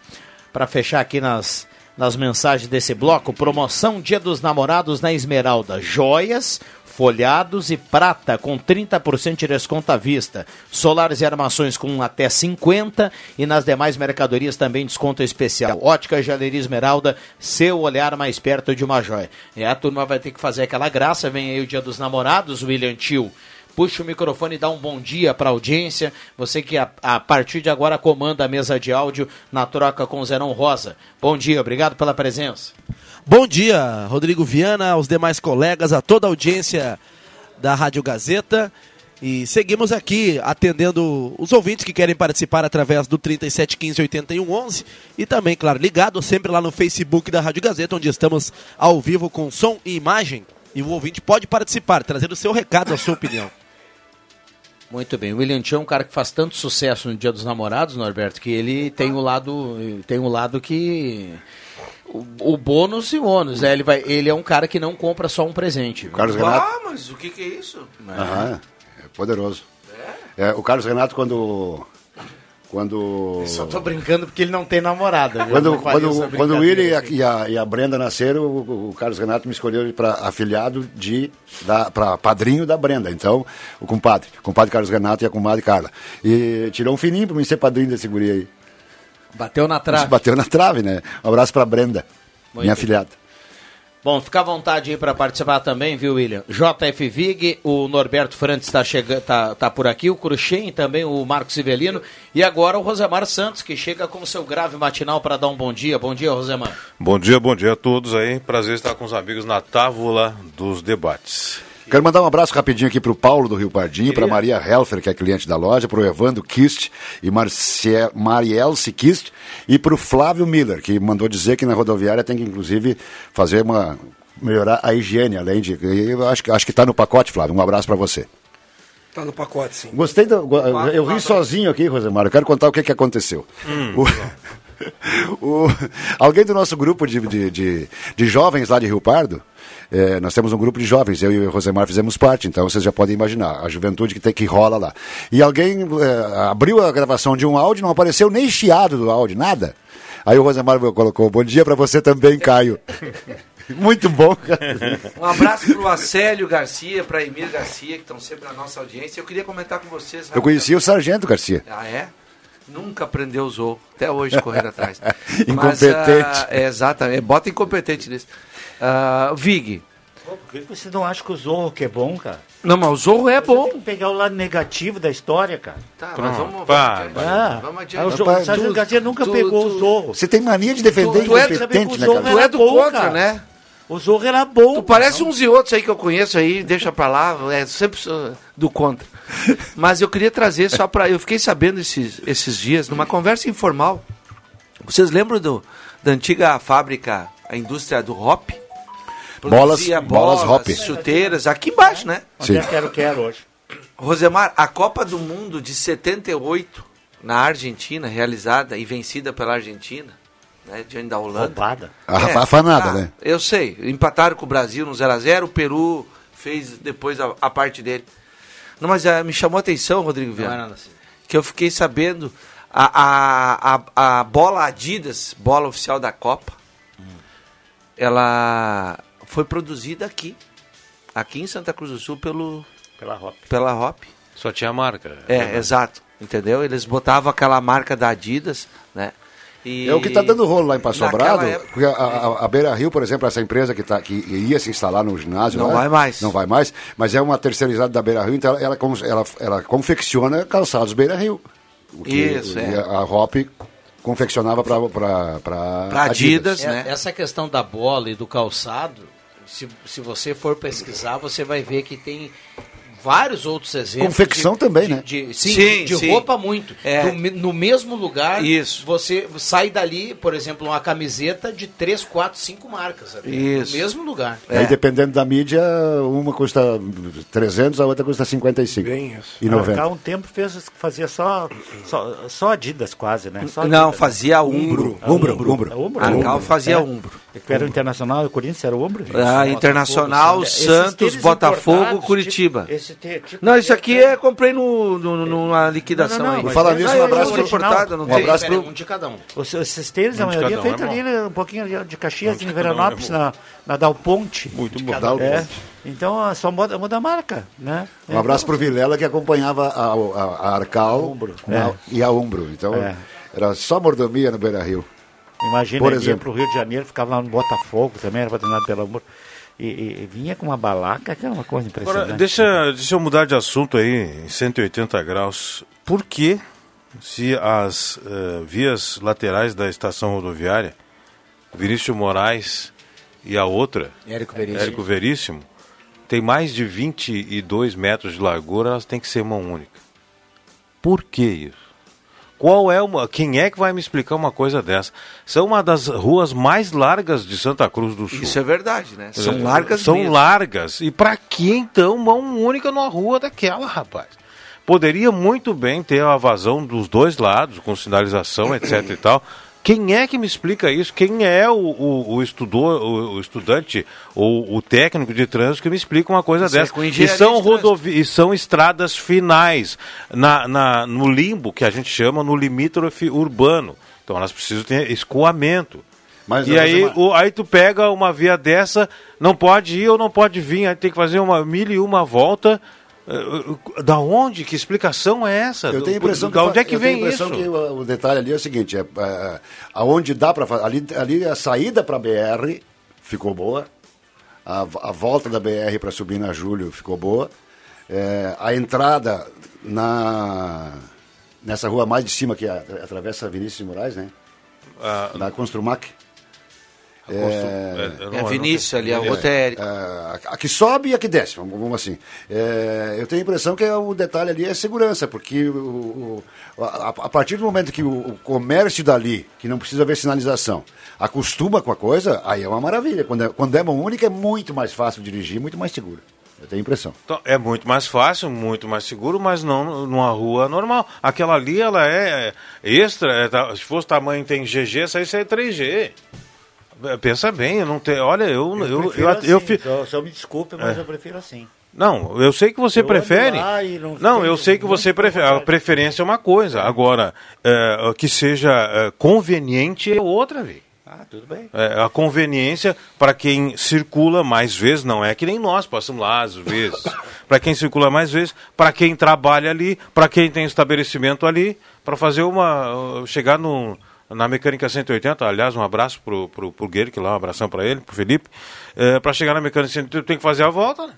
Para fechar aqui nas, nas mensagens desse bloco, promoção Dia dos Namorados na Esmeralda. Joias, folhados e prata com 30% de desconto à vista. Solares e armações com até 50% e nas demais mercadorias também desconto especial. Ótica Joalheria Esmeralda, seu olhar mais perto de uma joia. E a turma vai ter que fazer aquela graça, vem aí o Dia dos Namorados, William Tio. Puxa o microfone e dá um bom dia para a audiência. Você que a, a partir de agora comanda a mesa de áudio na troca com o Zerão Rosa. Bom dia, obrigado pela presença. Bom dia, Rodrigo Viana, aos demais colegas, a toda a audiência da Rádio Gazeta. E seguimos aqui atendendo os ouvintes que querem participar através do 3715 8111 e também, claro, ligado sempre lá no Facebook da Rádio Gazeta, onde estamos ao vivo com som e imagem. E o ouvinte pode participar, trazer o seu recado, a sua opinião. Muito bem. O William Tio é um cara que faz tanto sucesso no Dia dos Namorados, Norberto, que ele tem o lado, tem um lado que o, o bônus e o ônus, né? Ele vai, ele é um cara que não compra só um presente. viu? Carlos Renato. Ah, mas o que, que é isso? Aham, é poderoso. É, o Carlos Renato, quando, Quando. Só tô brincando porque ele não tem namorada. viu? Quando, quando, quando o William e a, e a- e a Brenda nasceram, o, o Carlos Renato me escolheu para afiliado de para padrinho da Brenda. Então, o compadre, o compadre Carlos Renato e a comadre Carla. E tirou um fininho para mim ser padrinho desse guri aí. Bateu na trave. bateu na trave, né? Um abraço para Brenda, Muito minha afiliada. Bom, fica à vontade aí para participar também, viu, William? JF Vig, o Norberto Frantes está tá, tá por aqui, o Cruxem também, o Marcos Ivelino e agora o Rosemar Santos, que chega com seu grave matinal para dar um bom dia. Bom dia, Rosemar. Bom dia, bom dia a todos aí. Prazer estar com os amigos na tábua dos debates. Quero mandar um abraço rapidinho aqui para o Paulo do Rio Pardinho, para Maria Helfer, que é cliente da loja, para o Evandro Kist e Marcie- Marielce Kist, e para o Flávio Miller, que mandou dizer que na rodoviária tem que, inclusive, fazer uma. melhorar a higiene, além de. Eu acho, que- acho que está no pacote, Flávio. Um abraço para você. Tá no pacote, sim. Gostei do. Eu ri sozinho aqui, Rosemar. Eu quero contar o que, que aconteceu. O- o- alguém do nosso grupo de, de, de, de jovens lá de Rio Pardo, eh, nós temos um grupo de jovens, eu e o Rosemar fizemos parte, então vocês já podem imaginar a juventude que, tem, que rola lá. E alguém eh, abriu a gravação de um áudio, não apareceu nem chiado do áudio, nada. Aí o Rosemar colocou: Bom dia para você também, Caio. Muito bom, cara. Um abraço pro Acélio Garcia, pra Emir Garcia, que estão sempre na nossa audiência. Eu queria comentar com vocês. Eu conheci o Sargento Garcia. Ah, é? Nunca aprendeu o Zorro. Até hoje correndo atrás. Incompetente. Mas, ah, é, exatamente. Bota incompetente nisso. Ah, Vig. Por que você não acha que o Zorro que é bom, cara? Não, mas o Zorro é Você bom. tem que pegar o lado negativo da história, cara. Tá, mas vamos, vamos Pá, adiante. Ah, Vamos Ah, adiante. Rapaz, o Sérgio tu- Garcia nunca tu- pegou tu- o Zorro. Você tem mania de defender Tu é- incompetente, né, tu é- cara? Tu é do contra, cara. né? O Zorro era bom. Tu parece uns e outros aí que eu conheço aí, deixa pra lá, é sempre uh, do contra. Mas eu queria trazer só pra. Eu fiquei sabendo esses, esses dias, numa conversa informal. Vocês lembram do, da antiga fábrica, a indústria do Hop? Bolas- Produzia bolas Hop. chuteiras, aqui embaixo, né? Sim. que quero, quero hoje. Rosemar, a Copa do Mundo de 78 na Argentina, realizada e vencida pela Argentina, né, diante da Holanda. Roubada. A É, afanada, ah, né? Eu sei. Empataram com o Brasil no 0x0, o Peru fez depois a, a parte dele. Não, mas ah, me chamou a atenção, Rodrigo Não Viana, é nada assim. que eu fiquei sabendo a, a, a, a bola Adidas, bola oficial da Copa, ela foi produzida aqui, aqui em Santa Cruz do Sul pelo, Pela Hop. pela Hop. Só tinha marca. É, exato. Entendeu? Eles botavam aquela marca da Adidas, né? E É o que está dando rolo lá em Passo Sobrado. época- Porque a, a- a Beira Rio, por exemplo, essa empresa que, tá, que ia se instalar no ginásio. Não lá, vai mais. Não vai mais, mas é uma terceirizada da Beira Rio, então ela, ela, ela, ela confecciona calçados Beira Rio. O que- Isso, e é. A, a Hop confeccionava para Pra Adidas, É, né? Essa questão da bola e do calçado, se, se você for pesquisar, você vai ver que tem vários outros exemplos. Confecção de- também, de- né? de- sim, Sim, de sim. roupa muito. É. Do no mesmo lugar, Isso. você sai dali, por exemplo, uma camiseta de 3, 4, 5 marcas. até, Isso. No mesmo lugar. Aí dependendo da mídia, uma custa 300, a outra custa 55. Bem isso. E Cá 90. um tempo fez, fazia só, só, só Adidas quase, né? Só Não, Adidas. fazia Umbro. Umbro, Umbro. Umbro. Umbro. A Cal Umbro. fazia É. Umbro. Que era o Internacional, o Corinthians era o Umbro? Ah, Internacional, Santos, Botafogo, importados, Curitiba. tipo- esse tipo Não, isso aqui é comprei no, no, numa liquidação Não, não, não, aí. é- nisso, um é abraço importado, não Um abraço pro- um de cada um. Os- Esses tênis, a Um maioria um, feita é ali um pouquinho ali de Caxias, Um de em é Veranópolis, bom. na, na Dal Ponte. Muito bom. Dal É. Ponte. Então é só muda, muda a marca, né? Um abraço pro Vilela que acompanhava a, a, a Arcal É. e a Umbro. Então É. era só mordomia no Beira Rio. Imagina, Por ele ia exemplo. pro Rio de Janeiro, ficava lá no Botafogo também, era patrocinado pelo Umbro. E, e- e vinha com uma balaca, que era uma coisa impressionante. Agora, deixa, deixa eu mudar de assunto aí, em 180 graus. Por que, se as eh, vias laterais da estação rodoviária, Vinícius Moraes e a outra, Érico Veríssimo. Érico Veríssimo, tem mais de 22 metros de largura, elas têm que ser mão única? Por que isso? Qual é uma. Quem é que vai me explicar uma coisa dessa? São uma das ruas mais largas de Santa Cruz do Sul. Isso é verdade, né? São É, largas São mesmo. largas. E pra que então mão única numa rua daquela, rapaz? Poderia muito bem ter a vazão dos dois lados, com sinalização, etc e tal. Quem é que me explica isso? Quem é o, o, o estudor, o, o estudante ou o técnico de trânsito que me explica uma coisa Isso é dessa? com e são rodovi e são estradas finais na, na, no limbo que a gente chama no limítrofe urbano. Então elas precisam ter escoamento. Mas, e aí, o, aí tu pega uma via dessa, não pode ir ou não pode vir, aí tem que fazer uma mil e uma volta. Eh, Da onde? Que explicação é essa? Eu tenho a impressão da que, onde é que vem isso? que o, o detalhe ali é o seguinte, é, é, aonde dá para fazer, ali, ali a saída para a BR ficou boa, a, a volta da BR para subir na Júlio ficou boa, é, a entrada na nessa rua mais de cima que a- atravessa a Vinícius de Moraes, né? Ah, Da Construmac. É, não- É eu não- Vinícius ali, a é, outra é. É, a que sobe e a que desce, vamos, vamos assim. É, eu tenho a impressão que o detalhe ali é segurança, porque o- o- a, a partir do momento que o, o comércio dali, que não precisa ver sinalização, acostuma com a coisa, aí é uma maravilha. Quando é, quando é mão única, é muito mais fácil dirigir, muito mais seguro. Eu tenho a impressão. Então, é muito mais fácil, muito mais seguro, mas não numa rua normal. Aquela ali, ela é extra. é se fosse tamanho tem GG, essa aí é 3G. É, Pensa bem, eu não tenho. Olha, eu. Eu, eu, assim, eu fi- só, só me desculpe, mas É. eu prefiro assim. Não, eu sei que você Eu prefere. não Não, eu sei que você prefere. A preferência é uma coisa. Agora, é, que seja é, conveniente é outra, velho. Ah, tudo bem. É, a conveniência para quem circula mais vezes, não é que nem nós passamos lá às vezes. para quem circula mais vezes, para quem trabalha ali, para quem tem estabelecimento ali, para fazer uma. chegar no, na mecânica 180, aliás, um abraço pro, pro, pro Guerque lá, um abração para ele, pro Felipe. para chegar na mecânica 180, tem que fazer a volta, né?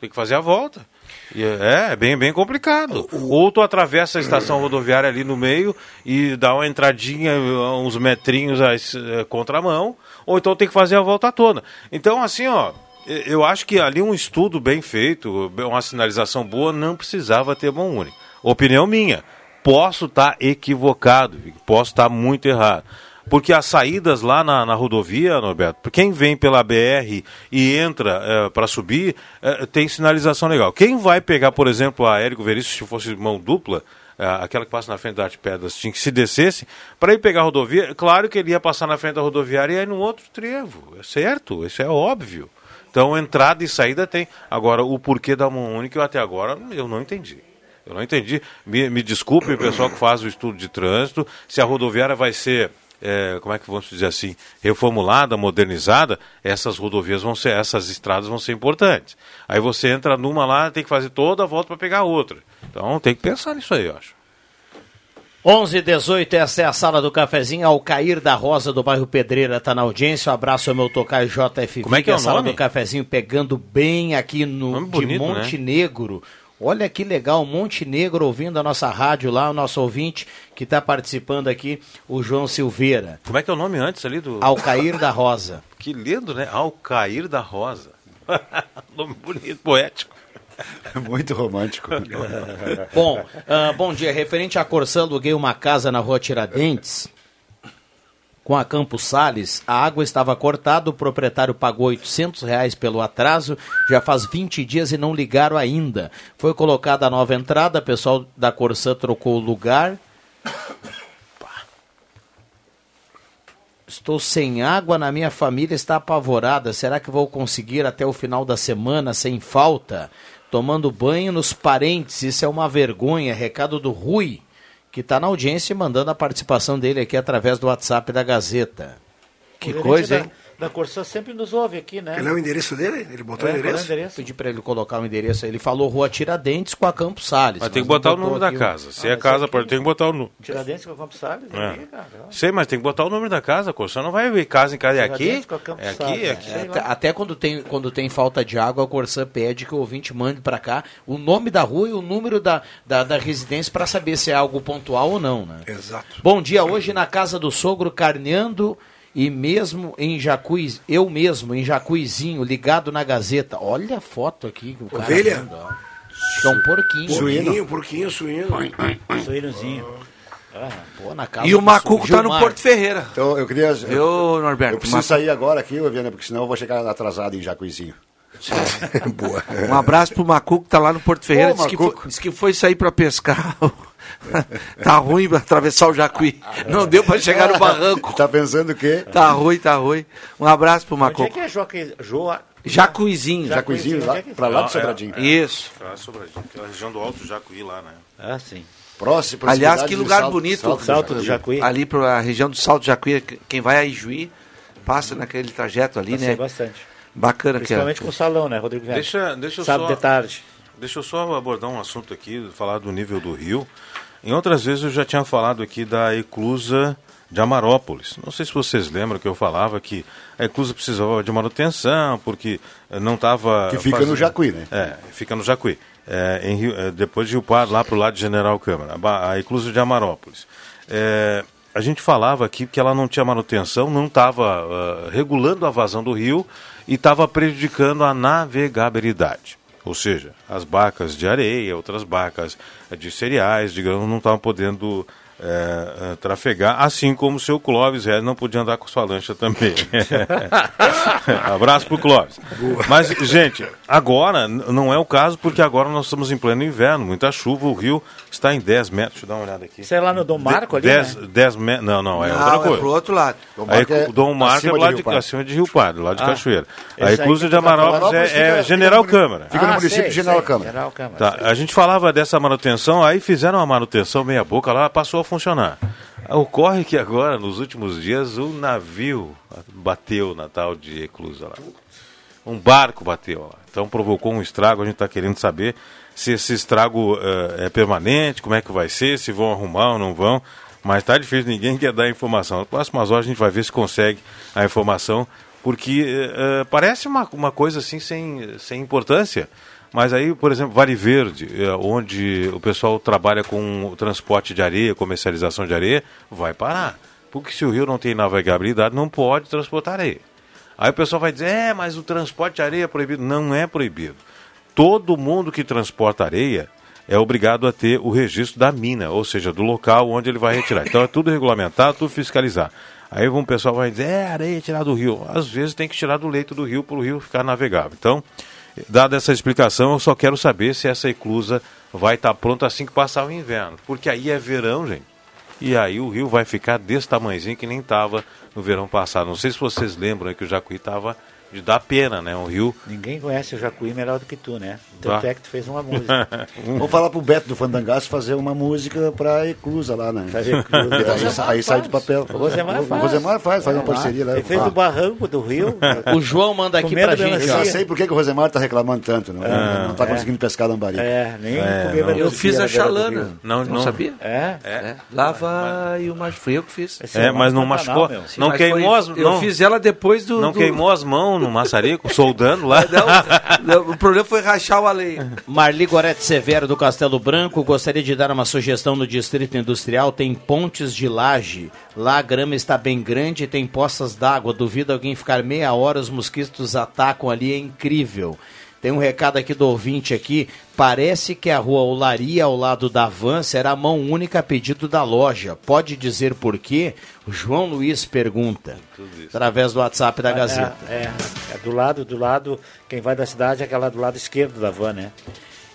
Tem que fazer a volta. E é, é bem, bem complicado. Ou tu atravessa a estação rodoviária ali no meio e dá uma entradinha, uns metrinhos à es- eh, contramão, ou então tem que fazer a volta toda. Então, assim, ó, eu acho que ali um estudo bem feito, uma sinalização boa, não precisava ter mão única. Opinião minha. Posso estar equivocado, posso estar muito errado. Porque as saídas lá na, na rodovia, Norberto, quem vem pela BR e entra para subir, eh, tem sinalização legal. Quem vai pegar, por exemplo, a Érico Veríssimo, se fosse mão dupla, eh, aquela que passa na frente da Arte Pedras, tinha que se descesse, para ir pegar a rodovia, claro que ele ia passar na frente da rodoviária e ir no outro trevo. É certo, isso é óbvio. Então, entrada e saída tem. Agora, o porquê da mão única, eu até agora, eu não entendi. Eu não entendi. Me, me desculpe pessoal que faz o estudo de trânsito, se a rodoviária vai ser, eh, como é que vamos dizer assim, reformulada, modernizada, essas rodovias vão ser, essas estradas vão ser importantes. Aí você entra numa lá, tem que fazer toda a volta para pegar outra. Então tem que pensar nisso aí, eu acho. 11 e 18, essa é a sala do cafezinho. Ao cair da Rosa do bairro Pedreira, tá na audiência. Um abraço ao meu tocar JF. Como é que é o a sala nome? do cafezinho pegando bem aqui no Nome de bonito, Monte né? Olha que legal, Monte Negro ouvindo a nossa rádio lá, o nosso ouvinte que está participando aqui, o João Silveira. Como é que é o nome antes ali do. Ao cair da Rosa. Que lindo, né? Ao cair da rosa. nome bonito, poético. Muito romântico. Bom, ah, bom dia. Referente à Corsã, aluguei uma casa na rua Tiradentes. Com a Campos Sales, a água estava cortada, o proprietário pagou 800 reais pelo atraso, já faz 20 dias e não ligaram ainda. Foi colocada a nova entrada, o pessoal da Corsã trocou o lugar. Estou sem água, na minha família está apavorada. Será que vou conseguir até o final da semana sem falta? Tomando banho nos parentes, isso é uma vergonha. Recado do Rui, que está na audiência e mandando a participação dele aqui através do WhatsApp da Gazeta. Que coisa, da, hein? Da Corsã sempre nos ouve aqui, né? Ele é o endereço dele? Ele botou É, o qual é o endereço? endereço? Pedi para ele colocar o endereço. Ele falou Rua Tiradentes com a Campos Salles. Mas tem que botar o número da casa. Se Ah, é mas casa, aqui- pode- tem que botar o número. Tiradentes com a Campos Salles, É. aqui, cara. Sei, mas tem que botar o número da casa, a Corsã não vai ver casa em casa. É aqui? Tiradentes com a Campos É aqui, Salles, é né? aqui. É, até quando tem, quando tem falta de água, a Corsã pede que o ouvinte mande para cá o nome da rua e o número da, da, da residência para saber se é algo pontual ou não, né? Exato. Bom dia, hoje na casa do sogro carneando e mesmo em Jacuiz, eu mesmo em Jacuizinho, ligado na Gazeta. Olha a foto aqui que o cara Ovelha? manda, é um porquinho. Porquinho, porquinho, suíno. Suínozinho. Pô, na casa E o Macuco tá no Gilmar. Porto Ferreira. Então, eu queria. Viu, Norberto? Eu preciso sair agora aqui, Viana, porque senão eu vou chegar atrasado em Jacuizinho. Boa. Um abraço pro Macuco que tá lá no Porto Ferreira. Ô, Diz que, foi, diz que foi sair pra pescar. tá ruim pra atravessar o Jacuí. Não deu pra chegar no barranco. Tá pensando o quê? Tá ruim, tá ruim. Um abraço pro Onde é Macoco. que é Joaquim? Joa... Jacuizinho. Jacuizinho, lá, pra lá do Sobradinho. Isso. Ah, Sobradinho, aquela região do Alto Jacuí lá, né? Ah, sim. Próximo, Aliás, que lugar Salto- bonito. Salto Salto do Jacuí. Ali pra região do Salto de Jacuí, quem vai a Ijuí, passa naquele trajeto ali, Passei né? bastante. Bacana que é. Principalmente com o salão, né, Rodrigo Viana? Deixa, deixa eu Sábado só... de tarde. Deixa eu só abordar um assunto aqui, falar do nível do rio. Em outras vezes eu já tinha falado aqui da eclusa de Amarópolis. Não sei se vocês lembram que eu falava que a eclusa precisava de manutenção, porque eh, não estava... Que fica no Jacuí, né? É, fica no Jacuí. É, em Rio- é, depois de Rio Pardo, lá para o lado de General Câmara, a, eclusa de Amarópolis. É, a gente falava aqui que ela não tinha manutenção, não estava regulando a vazão do rio e estava prejudicando a navegabilidade. Ou seja, as barcas de areia, outras barcas de cereais, de grãos, não estavam podendo eh, eh, trafegar, assim como o seu Clóvis Red não podia andar com sua lancha também. Abraço pro Clóvis. Mas, gente, agora não é o caso, porque agora nós estamos em pleno inverno, muita chuva, o rio está em 10 metros. Deixa eu dar uma olhada aqui. Isso é lá no Dom Marco ali, 10, né? 10 metros. Não, não, é Não, outra é coisa. pro outro lado. Dom Aí, Marco é o Dom Marco é acima de lá de, Pardo. acima de Rio Pardo, lá de Ah. Cachoeira. A aí Eclusa de Amarópolis é, fica- é fica General no- Câmara. Fica no Ah, município sei, de General sei, Câmara. General Câmara. Tá, a gente falava dessa manutenção, aí fizeram a manutenção meia boca lá, passou a funcionar. Ocorre que agora, nos últimos dias, o navio bateu na tal de Eclusa lá. Um barco bateu lá. Então provocou um estrago, a gente está querendo saber se esse estrago eh, é permanente, como é que vai ser, se vão arrumar ou não vão. Mas está difícil, ninguém quer dar informação. Nas próximas horas a gente vai ver se consegue a informação, porque eh, parece uma, uma coisa assim sem, sem importância. Mas aí, por exemplo, Vale Verde, eh, onde o pessoal trabalha com o transporte de areia, comercialização de areia, vai parar. Porque se o rio não tem navegabilidade, não pode transportar areia. Aí o pessoal vai dizer, é, mas o transporte de areia é proibido. Não é proibido. Todo mundo que transporta areia é obrigado a ter o registro da mina, ou seja, do local onde ele vai retirar. Então é tudo regulamentado, tudo fiscalizado. Aí um pessoal vai dizer, é, areia tirar do rio. Às vezes tem que tirar do leito do rio para o rio ficar navegável. Então, dada essa explicação, eu só quero saber se essa eclusa vai estar pronta assim que passar o inverno. Porque aí é verão, gente. E aí o rio vai ficar desse tamanhozinho que nem estava no verão passado. Não sei se vocês lembram que o Jacuí estava de dar pena, né? Um rio. Ninguém conhece o Jacuí melhor do que tu, né? Tanto Tá. é que tu fez uma música. Vamos falar pro Beto do Fandangaço fazer uma música pra Eclusa lá, né? Fazer Eclusa. Sa- aí sai de papel. O Rosemar O faz. Rosemar faz, faz uma parceria lá. Ele fez o barranco do rio. O João manda aqui pra gente, Eu já sei por que, que o Rosemar tá reclamando tanto, não, é? não tá conseguindo pescar lambari. É, nem É, comer não. Eu fiz a chalana. Não, Não, não. sabia? É? É. Lá vai o macho. Fui eu que fiz. É, mas não machucou. Não queimou as Eu não, fiz ela depois do. não queimou as mãos no maçarico, soldando lá. Não, não, o problema foi rachar o além. Marli Gorete Severo do Castelo Branco gostaria de dar uma sugestão no Distrito Industrial. Tem pontes de laje. Lá a grama está bem grande e tem poças d'água. Duvido alguém ficar meia hora, os mosquitos atacam ali, é incrível. Tem um recado aqui do ouvinte aqui. Parece que a rua Olaria, ao lado da van, será mão única a pedido da loja. Pode dizer por quê? O João Luiz pergunta. Através do WhatsApp da Gazeta. É, é, é do lado, do lado, quem vai da cidade é aquela do lado esquerdo da van, né?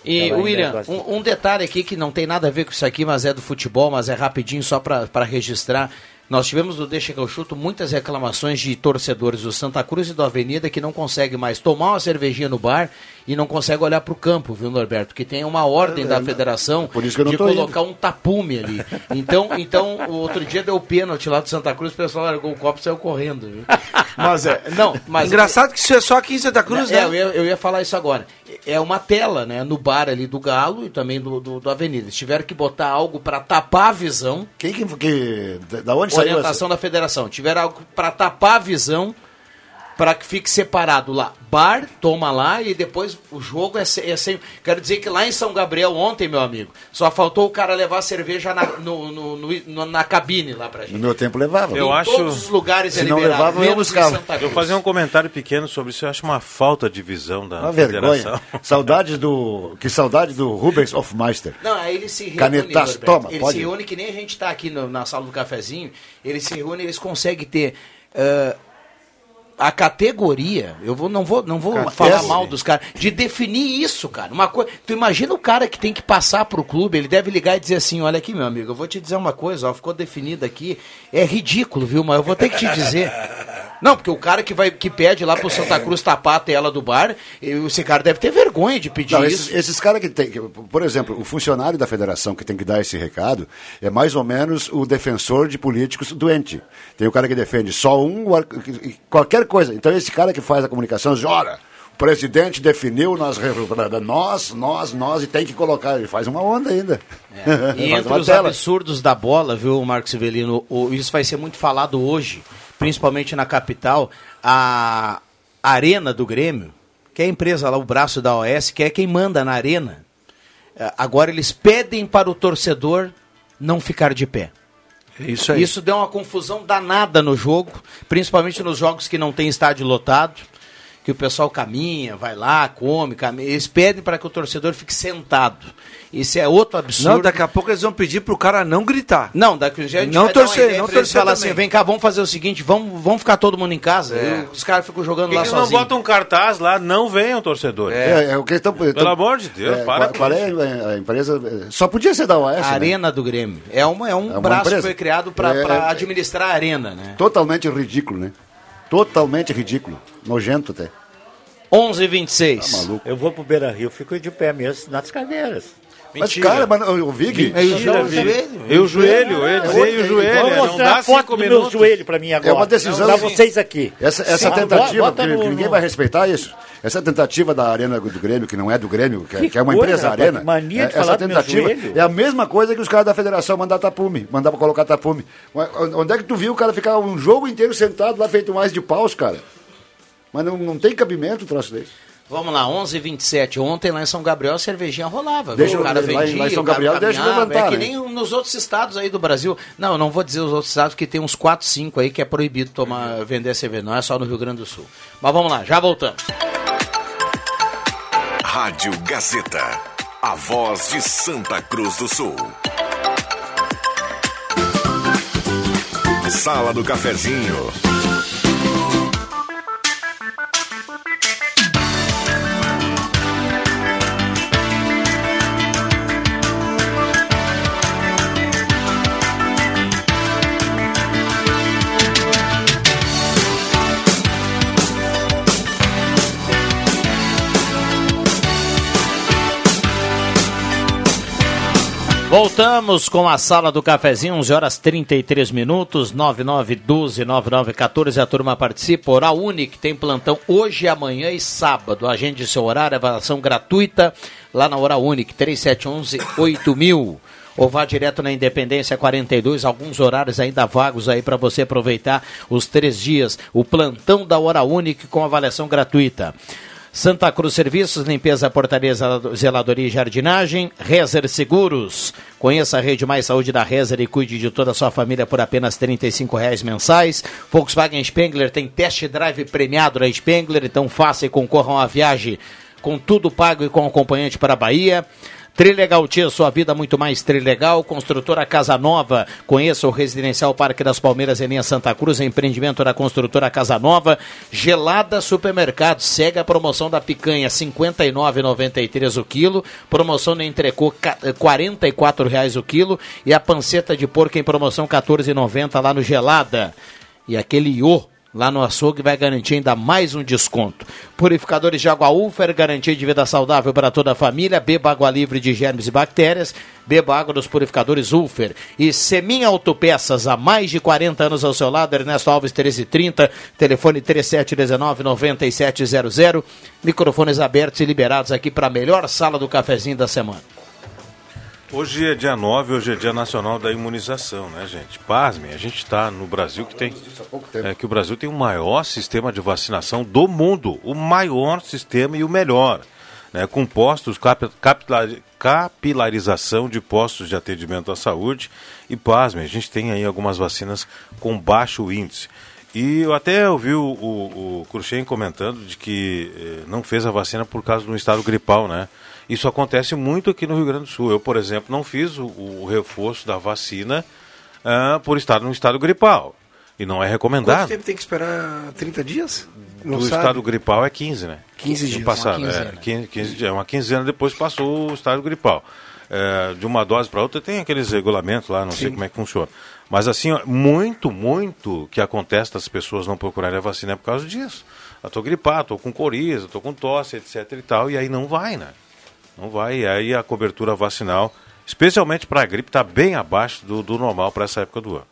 E, Ela William, um, um detalhe aqui que não tem nada a ver com isso aqui, mas é do futebol, mas é rapidinho só para registrar. Nós tivemos no Deixa que eu chuto muitas reclamações de torcedores do Santa Cruz e do Avenida que não conseguem mais tomar uma cervejinha no bar e não conseguem olhar para o campo, viu, Norberto? Que tem uma ordem da federação por isso que eu não de tô indo. colocar um tapume ali. Então, então, o outro dia deu pênalti lá do Santa Cruz, o pessoal largou o copo e saiu correndo. Viu? Mas é, não, mas Engraçado que isso é só aqui em Santa Cruz, é, eu, né? ia, eu ia falar isso agora. É uma tela, né? No bar ali do Galo e também do, do, do Avenida. Eles tiveram que botar algo para tapar a visão. Quem que, que. Da onde saiu Orientação essa? da federação. Tiveram algo para tapar a visão para que fique separado lá. Bar, toma lá e depois o jogo é, se- é sem. Quero dizer que lá em São Gabriel ontem, meu amigo, só faltou o cara levar a cerveja na, no, no- no- no- na cabine lá pra No gente. meu tempo levava. Eu em acho- todos os lugares Se é não liberado, levava, eu buscava. Santa Eu fazer um comentário pequeno sobre isso. Eu acho uma falta de visão da Uma federação. vergonha. Saudade do. Que saudade do Rubens Hofmeister. Não, aí ele se reúne, Norberto. toma, Ele pode se reúne que nem a gente está aqui no- na sala do cafezinho. Eles se reúnem, eles conseguem ter ah, a categoria, eu vou, não vou, não vou falar mal dos caras, de definir isso, cara. Uma coisa, tu imagina o cara que tem que passar pro clube, ele deve ligar e dizer assim, olha aqui, meu amigo, eu vou te dizer uma coisa, ó, ficou definido aqui, é ridículo, viu, mas eu vou ter que te dizer. Não, porque o cara que vai que pede lá pro Santa Cruz tapar a tela do bar, esse cara deve ter vergonha de pedir Não, isso. esses, esses caras que tem, que, por exemplo, o funcionário da federação que tem que dar esse recado é mais ou menos o defensor de políticos doente. Tem o cara que defende só um, qualquer coisa. Então esse cara que faz a comunicação diz, olha, o presidente definiu nós, nós, nós, nós, e tem que colocar. Ele faz uma onda ainda. E Faz entre os tela. absurdos da bola, viu, Marcos Severino, isso vai ser muito falado hoje, principalmente na capital, a Arena do Grêmio, que é a empresa lá, o braço da OS, que é quem manda na arena. eh, Agora eles pedem para o torcedor não ficar de pé. Isso aí. Isso deu uma confusão danada no jogo, principalmente nos jogos que não tem estádio lotado, que o pessoal caminha, vai lá, come, caminha. Eles pedem para que o torcedor fique sentado. Isso é outro absurdo. Não, daqui a pouco eles vão pedir pro cara não gritar. Não, daqui a gente Não vai dar uma torcer, ideia não torcer falar também. assim, vem cá, vamos fazer o seguinte, vamos, vamos ficar todo mundo em casa. É. E os caras ficam jogando que lá que não sozinhos. botam um cartaz lá, não venham torcedores? É, é o que estão. Pelo amor de Deus, para qual, é a, empresa? Só podia ser da OS. A né? Arena do Grêmio. É, uma, é um É braço que empresa. foi criado para É, é- administrar a arena, né? Totalmente ridículo, né? Totalmente ridículo. Nojento até. 11 h 26 Tá maluco. Eu vou pro Beira Rio, fico de pé mesmo nas cadeiras. Mas, cara, mas, o Vig. É o Mentira, joelho. Vig. E o joelho, eu dizer, e o joelho, Vamos é, não mostrar dá a foto do meu joelho pra mim agora. É uma decisão- Pra vocês aqui. Essa, essa Sim. tentativa, Bota que, no- que ninguém no- vai respeitar isso. Essa tentativa da Arena do Grêmio, que não é do Grêmio, que, é- Que que é uma coisa, empresa rapaz, Arena. mania de é- falar essa do meu tentativa joelho. é a mesma coisa que os caras da federação mandar tapume, mandar pra colocar tapume. Onde é que tu viu o cara ficar um jogo inteiro sentado lá feito mais de paus, cara? Mas não, não tem cabimento o troço desse. Vamos lá, 11 h 27 Ontem lá em São Gabriel a cervejinha rolava. viu? Deixa o cara eu- lá em- vendia, lá em São o cara Gabriel deixa caminhava, levantar, É que nem nos outros estados aí do Brasil. Não, eu não vou dizer os outros estados, que tem uns 4, 5 aí que é proibido tomar, vender cerveja. Não é só no Rio Grande do Sul. Mas vamos lá, já voltamos. Rádio Gazeta. A voz de Santa Cruz do Sul. Sala do Cafezinho. Voltamos com a sala do cafezinho, 11 horas 33 minutos, 9912 9914. A turma participa. Oral Unique tem plantão hoje, amanhã e sábado. Agende seu horário, avaliação gratuita lá na Oral Unique, 3711 8000. Ou vá direto na Independência 42, alguns horários ainda vagos aí para você aproveitar os três dias. O plantão da Hora Unique com avaliação gratuita. Santa Cruz Serviços, limpeza, portaria, zelado- zeladoria e jardinagem. Rezer Seguros. Conheça a rede Mais Saúde da Rezer e cuide de toda a sua família por apenas 35 reais mensais. Volkswagen Spengler tem test drive premiado na Spengler, então faça e concorra a uma viagem com tudo pago e com acompanhante para a Bahia. Trilegal Tia, sua vida muito mais Trilegal. Construtora Casa Nova, conheça o Residencial Parque das Palmeiras em linha Santa Cruz, empreendimento da construtora Casa Nova. Gelada Supermercado, segue a promoção da picanha, R$ 59,93 o quilo. Promoção no entrecô, ca- 44 reais o quilo. E a panceta de porco em promoção, R$ 14,90 lá no Gelada. E aquele iô lá no açougue vai garantir ainda mais um desconto. Purificadores de água Ufer, garantia de vida saudável para toda a família. Beba água livre de germes e bactérias. Beba água dos purificadores Ufer. E Semin Autopeças, há mais de 40 anos ao seu lado. Ernesto Alves 1330, telefone 3719-9700. Microfones abertos e liberados aqui para a melhor sala do cafezinho da semana. Hoje é dia 9, hoje é dia nacional da imunização, né, gente? Pasmem, a gente está no Brasil que tem. É que o Brasil tem o maior sistema de vacinação do mundo. O maior sistema e o melhor. Né, com postos, cap, capilar, capilarização de postos de atendimento à saúde. E pasmem, a gente tem aí algumas vacinas com baixo índice. E eu até ouvi o, o, o Cruxem comentando de que eh, não fez a vacina por causa do estado gripal, né? Isso acontece muito aqui no Rio Grande do Sul. Eu, por exemplo, não fiz o, o reforço da vacina ah, por estar no estado gripal. E não é Quanto recomendado. tempo tem que esperar? 30 dias? Não Do sabe? estado gripal é 15, né? 15 No dias. Passado, Uma é, quinzena. 15, 15 dias. Uma quinzena depois passou o estado gripal. É, de uma dose para outra tem aqueles regulamentos lá, não sei Sim. como é que funciona. Mas assim, ó, muito, muito que acontece das pessoas não procurarem a vacina é por causa disso. Eu tô gripado, tô com coriza, tô com tosse, etc e tal, e aí não vai, né? Não vai. E aí a cobertura vacinal, especialmente para a gripe, está bem abaixo do, do normal para essa época do ano.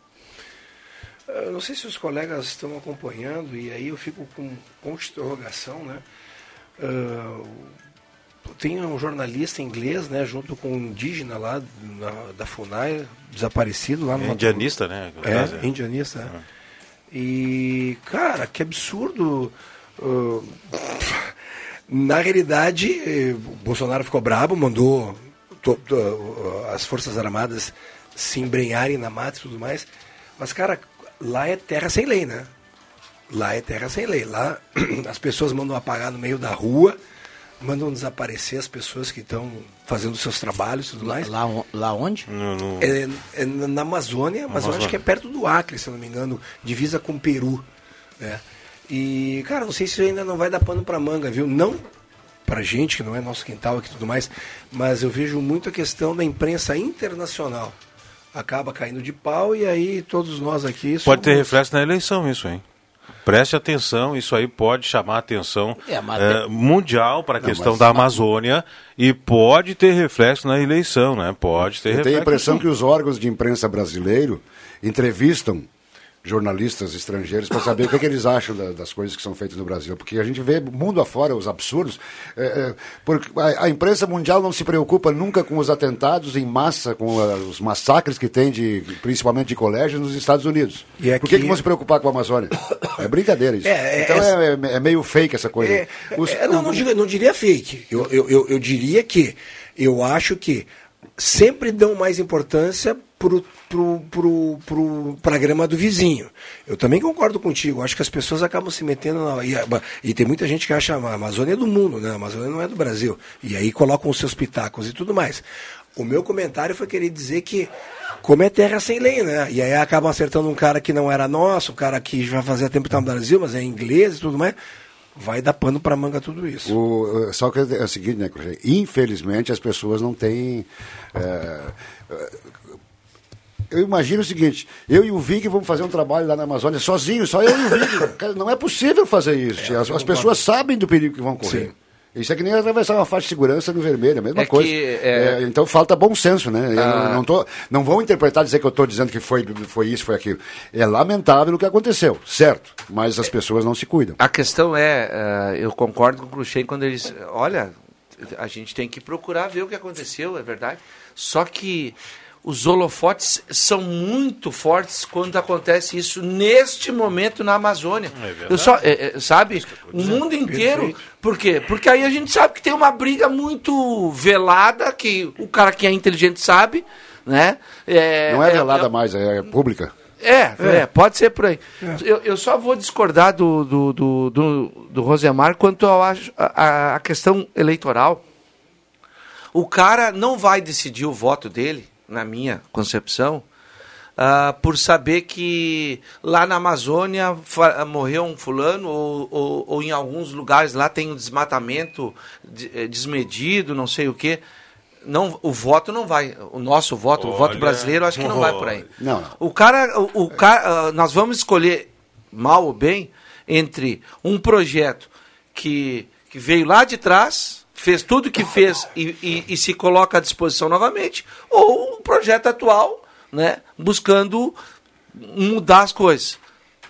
Eu não sei se os colegas estão acompanhando, e aí eu fico com ponto de interrogação, né? Ah, tem um jornalista inglês, né, junto com um indígena lá na- da FUNAI, desaparecido lá no É indianista, né? É, indianista. é. E, cara, que absurdo. ah, na realidade, eh, o Bolsonaro ficou brabo, mandou to- to- as Forças Armadas se embrenharem na mata e tudo mais. Mas, cara, lá é terra sem lei, né? Lá é terra sem lei. Lá as pessoas mandam apagar no meio da rua, mandam desaparecer as pessoas que estão fazendo seus trabalhos e tudo mais. Lá, lá onde? No- no- É, é na Amazônia, mas eu acho Amazônia. que é perto do Acre, se eu não me engano, divisa com o Peru. Né? E, cara, não sei se ainda não vai dar pano pra manga, viu? Não pra gente, que não é nosso quintal aqui e tudo mais, mas eu vejo muito a questão da imprensa internacional. Acaba caindo de pau e aí todos nós aqui. Pode ter reflexo na eleição isso, hein? Preste atenção, isso aí pode chamar a atenção É, mas eh, tem- mundial para a questão mas- da Amazônia e pode ter reflexo na eleição, né? Pode ter Eu reflexo. tenho a impressão sim. que os órgãos de imprensa brasileiro entrevistam jornalistas estrangeiros para saber o que, que eles acham da- das coisas que são feitas no Brasil. Porque a gente vê mundo afora os absurdos. é, é, porque a, a imprensa mundial não se preocupa nunca com os atentados em massa, com ah, os massacres que tem, de, principalmente de colégios nos Estados Unidos. E aqui- Por que, que vão se preocupar com a Amazônia? É brincadeira isso. É, é, então é- é, meio fake essa coisa. Os- não, não, diria, não diria fake. Eu, eu, eu, eu diria que eu acho que sempre dão mais importância pro, pro, pro, programa do vizinho. Eu também concordo contigo. Acho que as pessoas acabam se metendo na. E, e tem muita gente que acha a Amazônia é do mundo, né? A Amazônia não é do Brasil. E aí colocam os seus pitacos e tudo mais. O meu comentário foi querer dizer que, como é terra sem lei, né? E aí acabam acertando um cara que não era nosso, um cara que já fazia tempo que tá no Brasil, mas é inglês e tudo mais. Vai dar pano pra manga tudo isso. O, só que é o seguinte, né? Infelizmente as pessoas não têm. é, eu imagino o seguinte, eu e o Vig vamos fazer um trabalho lá na Amazônia sozinhos, só eu e o Vig. Cara, não é possível fazer isso. tia. as, as pessoas sabem do perigo que vão correr. Sim. Isso é que nem atravessar uma faixa de segurança no vermelho, a mesma É coisa. que, é- É, então falta bom senso, né? Ah. não, não, tô, não vão interpretar dizer que eu estou dizendo que foi, foi isso, foi aquilo. É lamentável o que aconteceu, certo? Mas as pessoas não se cuidam. A questão é, eh, eu concordo com o Cruxem quando eles, olha, a gente tem que procurar ver o que aconteceu, é verdade. Só que os holofotes são muito fortes quando acontece isso neste momento na Amazônia. eu só, eh, eh, sabe, o mundo inteiro. Por quê? Porque aí a gente sabe que tem uma briga muito velada que o cara que é inteligente sabe, né? É, Não é é- velada é- mais, é pública. é, é, pode ser por aí. Eu, eu só vou discordar do, do, do, do, do Rosemar quanto a, a- a questão eleitoral. O cara não vai decidir o voto dele, na minha concepção, ah, por saber que lá na Amazônia morreu um fulano, ou, ou, ou em alguns lugares lá tem um desmatamento de- eh, desmedido, não sei o quê. Não, o voto não vai. O nosso voto, o voto Olha, brasileiro, acho que não vai por aí. Não. O cara, o, o cara, ah, nós vamos escolher mal ou bem entre um projeto que, que veio lá de trás, fez tudo o que fez e, e- e se coloca à disposição novamente, ou um projeto atual, né, buscando mudar as coisas.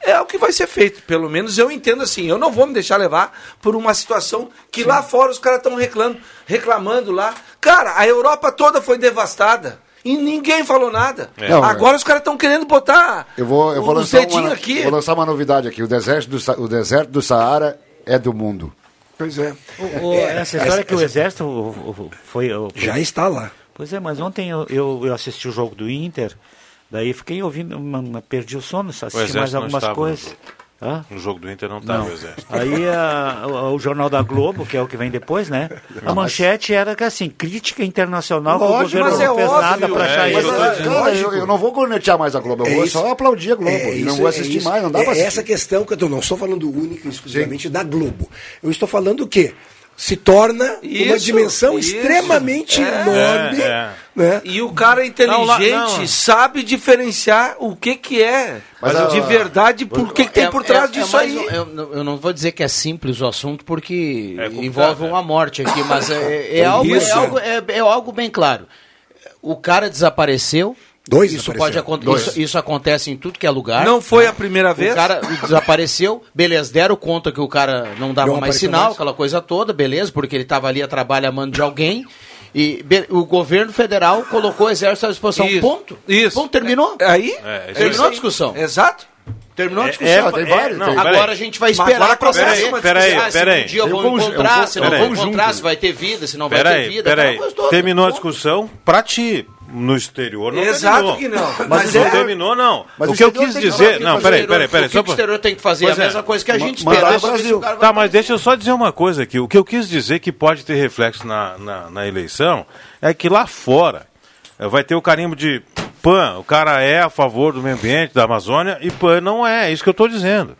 É o que vai ser feito, pelo menos eu entendo assim. Eu não vou me deixar levar por uma situação que lá fora os caras estão reclamando, reclamando lá. Cara, a Europa toda foi devastada. E ninguém falou nada. Não, Agora os caras estão querendo botar Eu vou, eu vou, lançar uma, aqui. vou lançar uma novidade aqui. O deserto, do, o deserto do Saara é do mundo. Pois é. O- o- É, essa história que o essa- exército o- o- foi, foi- Já está lá. Pois é, mas ontem eu, eu, eu assisti o jogo do Inter, daí fiquei ouvindo, perdi o sono, assisti exército mais algumas no coisas. jogo. Hã? No jogo do Inter não estava Não. o Exército. Aí a- o, o Jornal da Globo, que é o que vem depois, né? A manchete era que assim, crítica internacional, que o Lógico, governo mas não é fez óbvio, nada para é achar isso isso. tô dizendo. Cara, eu, eu não vou cornetear mais a Globo, eu É vou isso. só aplaudir a Globo. É e não isso, vou é assistir isso. mais, não dá é pra assistir. essa questão que eu tô, não estou falando única e exclusivamente da Globo. Eu estou falando o quê? Se torna uma Isso, dimensão isso. extremamente É. enorme. É, é. Né? E o cara inteligente Não, não. sabe diferenciar o que que é Mas de a- verdade por que, que tem É- por trás é- é disso mais aí. um- eu, eu não vou dizer que é simples o assunto porque É envolve é. uma morte aqui, mas é, é algo, é, algo, é, é algo bem claro. O cara desapareceu. Dois isso pode acon- Dois. isso, isso acontece em tudo que é lugar. Não foi a primeira vez? O cara desapareceu, beleza, deram conta que o cara não dava Não mais sinal, mais. aquela coisa toda, beleza, porque ele estava ali a trabalho a mando de alguém. E o governo federal colocou o exército à disposição. Isso, Ponto. isso. Ponto, terminou. Aí? É, isso terminou a aí. discussão. Exato. Terminou a É, discussão. é, tem é, vários, não, tem. peraí. Agora a gente vai esperar agora saber uma Peraí, ah, se peraí. um dia vão conju- encontrar, é um se não vão encontrar, se vai ter vida, se não vai ter Peraí, vida. peraí. toda. Terminou a discussão pra ti. No exterior não Exato terminou. que não. Mas, Mas não é- terminou, não. Mas o o que eu quis que dizer... Não, peraí, O peraí, peraí. que Só o exterior tem que fazer Pois a é. mesma coisa que a gente espera. o Brasil. o Tá, mas deixa eu só dizer uma coisa aqui. O que eu quis dizer que pode ter reflexo na, na, na eleição é que lá fora eh, vai ter o carimbo de PAN, o cara é a favor do meio ambiente, da Amazônia, e PAN não é, é isso que eu estou dizendo.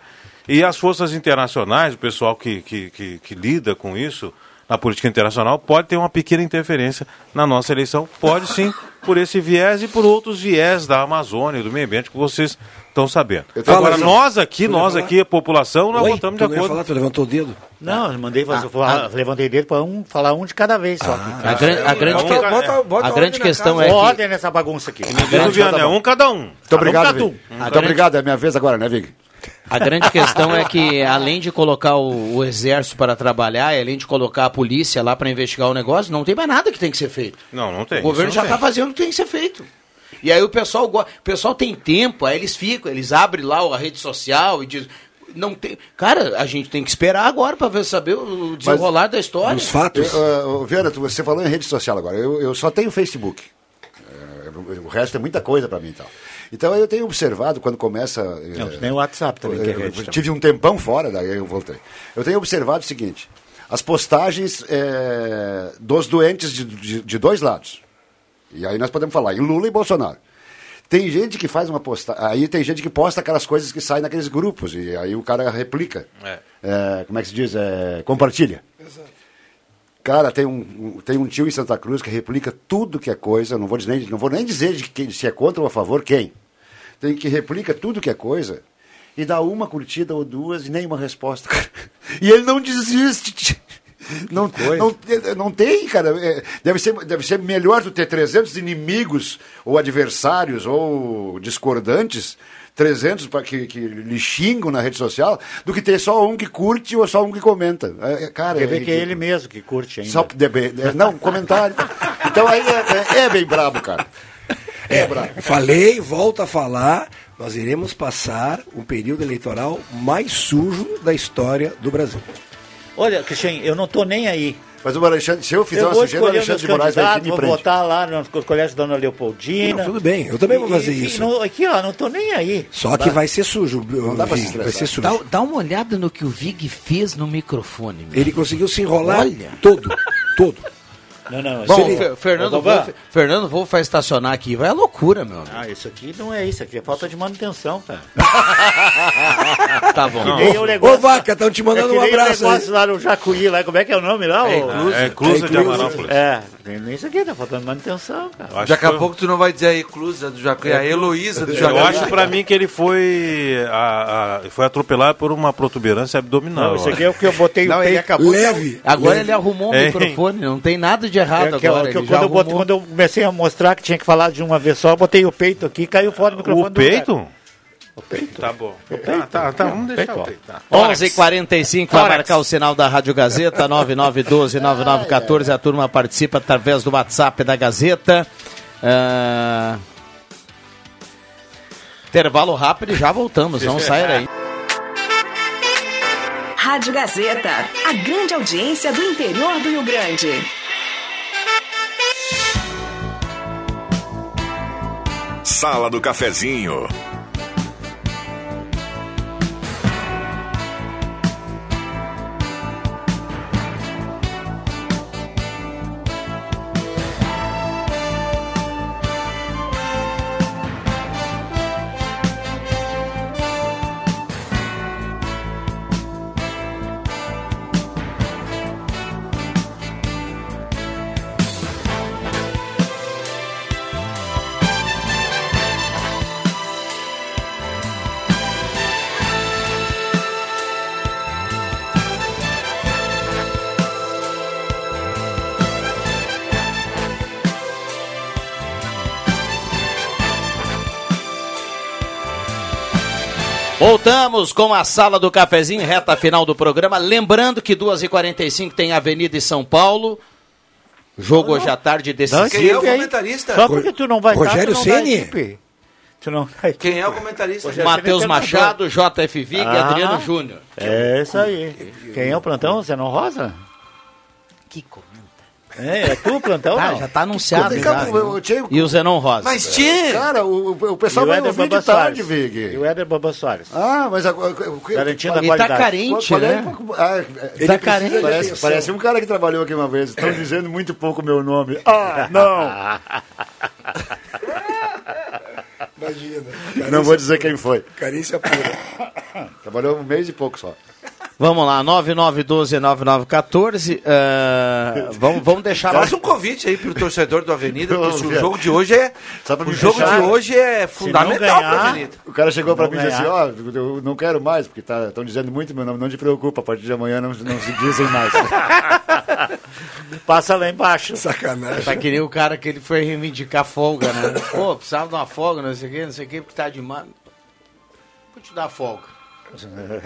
E as forças internacionais, o pessoal que, que, que, que lida com isso na política internacional, pode ter uma pequena interferência na nossa eleição, pode sim, por esse viés e por outros viés da Amazônia e do meio ambiente que vocês estão sabendo. Agora, falando- nós aqui, nós aqui, a população, nós Oi, votamos tu de acordo. falar, tu levantou o dedo? Não, eu mandei, fazer- Ah, levantei dele para um, falar um de cada vez só. A, gran- a grande, Bota- que- bota- bota a grande questão é que ordem nessa bagunça aqui. O Viana, é um cada um. Muito obrigado, Cada um. Vig. A Muito grande- obrigado, é minha vez agora, né, Vig? A grande questão é que, além de colocar o, o exército para trabalhar, e além de colocar a polícia lá para investigar o negócio, não tem mais nada que tem que ser feito. Não, não tem. o governo já está fazendo o que tem que ser feito. E aí o pessoal, o pessoal tem tempo, aí eles ficam, eles abrem lá a rede social e dizem. Não tem. Cara, a gente tem que esperar agora para ver saber o desenrolar da história. Dos fatos. Eu, uh, Viana, tu- você falou em rede social agora. Eu, eu só tenho Facebook. É, o resto é muita coisa para mim então. Então eu tenho observado quando começa. Não, é, tem o WhatsApp também, que é eu rede também. tive um tempão fora, daí eu voltei. Eu tenho observado o seguinte: as postagens é, dos doentes de, de- de dois lados. E aí nós podemos falar em Lula e Bolsonaro. Tem gente que faz uma postagem. Aí tem gente que posta aquelas coisas que saem naqueles grupos. E aí o cara replica. É. É, como é que se diz? É, compartilha. Cara, tem um, tem um tio em Santa Cruz que replica tudo que é coisa, não vou, nem- não vou nem dizer de quem, se é contra ou a favor, quem. Tem que replica tudo que é coisa e dá uma curtida ou duas e nenhuma resposta. E ele não desiste. Não, não, não tem, cara. É, deve, ser, deve ser melhor tu ter 300 inimigos ou adversários ou discordantes 300 pra que, que lhe xingam na rede social, do que ter só um que curte ou só um que comenta. É, é, cara, Quer ver é que é ele mesmo que curte ainda. Só, de- de- não, comentário. Então aí é, é- é bem brabo, cara. É, brabo. Falei, volto a falar, nós iremos passar um período eleitoral mais sujo da história do Brasil. Olha, Cristian, eu não tô nem aí. Mas o Alexandre, se eu fizer eu uma sujeira, o Alexandre de Moraes vai e candidatos, me vou votar lá no colégio Dona Leopoldina. Não, tudo bem, eu também vou fazer E- e- isso. não- aqui, ó, não tô nem aí. Só que vai ser sujo. dá pra se vai ser sujo. Dá, dá uma olhada no que o Vig fez no microfone. meu. Ele conseguiu se enrolar Olha. todo, todo. Não, não. Bom, se o ele- Fer- Fernando, Wolff, Fernando Wolff vai estacionar aqui, vai a loucura, meu amigo. Ah, isso aqui não é isso, aqui é falta de manutenção, cara. Tá bom. Que nem o Ô, negócio, Vaca, estão te é mandando que um nem o abraço aí. negócio lá no Jacuí, lá, como é que é o nome lá? É, ô? incluso, é incluso de Amarópolis. É, tem isso aqui, tá faltando manutenção, cara. Eu acho Daqui a que- pouco tu não vai dizer a Eclusa do Jacuí, a Heloísa do Eu Jacuí. acho pra mim que ele foi, a- a- foi atropelado por uma protuberância abdominal. Não, isso eu aqui é o que eu botei Não, o ele peito. acabou. Leve. Agora leve. ele arrumou o É. microfone, não tem nada de errado É que eu- agora. que quando, eu quando eu comecei a mostrar que tinha que falar de uma vez só, eu botei o peito aqui e caiu fora do microfone O do lugar. peito? O peito. Tá bom. Tá, tá, tá, vamos deixar o peito. Tá. 11h45 vai marcar o sinal da Rádio Gazeta, 9912-9914. A turma participa através do WhatsApp da Gazeta. Ah, Intervalo rápido e já voltamos, não saia daí. Rádio Gazeta, a grande audiência do interior do Rio Grande. Sala do Cafezinho. Voltamos com a sala do cafezinho, reta final do programa. Lembrando que 2h45 tem Avenida e São Paulo. Jogo hoje à tarde decisivo. Quem é o comentarista? Só porque tu não vai Rogério estar, Ceni? equipe. Tu não. Quem é o comentarista? Matheus é Machado, JF Vig e Ah. Adriano Júnior. É isso aí. Quem é o plantão? Você não rosa? Comenta. É, é tu o plantão? Tá, não? já tá anunciado. Vem já, o Tchê- E o Zenon Rosa. Mas tinha! Cara, o, o pessoal E vai ouvir de Baba tarde, Soares. E Vig. o Éder Baba Soares. Ah, mas... A, a, a, Garantindo a Ele tá qualidade. carente, Qual é? né? Ah, Ele tá carente. Parece, parece um cara que trabalhou aqui uma vez. Estão dizendo muito pouco o meu nome. Ah, não! Imagina. Não vou dizer quem foi. Carícia pura. Trabalhou um mês e pouco só. Vamos lá, 9912-9914. eh, vamos, vamos deixar Faz mais. um convite aí pro torcedor do Avenida, porque o jogo de hoje é. O jogo fechar. de hoje é fundamental ganhar- pra Avenida. O cara chegou pra Não mim e disse assim, ó, eu não quero mais, porque estão dizendo muito meu nome, não te preocupa, a partir de amanhã não, não se dizem mais. Passa lá embaixo. Sacanagem. Tá que nem o cara que ele foi reivindicar folga, né? Pô, precisava de uma folga, não sei o quê, não sei o quê, porque tá demais. Vou te dar folga.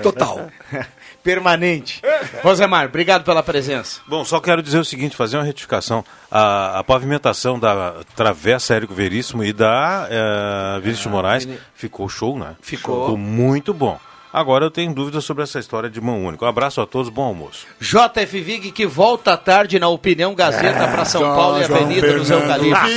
Total. Permanente. Rosemar, obrigado pela presença. Bom, só quero dizer o seguinte, fazer uma retificação. A, a pavimentação da Travessa Érico Veríssimo e da uh, Vinícius de Moraes ficou show, né? Ficou. Ficou muito bom. Agora eu tenho dúvidas sobre essa história de mão única. Um abraço a todos, bom almoço. JF Vig que volta à tarde na Opinião Gazeta para São Paulo e Avenida dos Eucaliptos.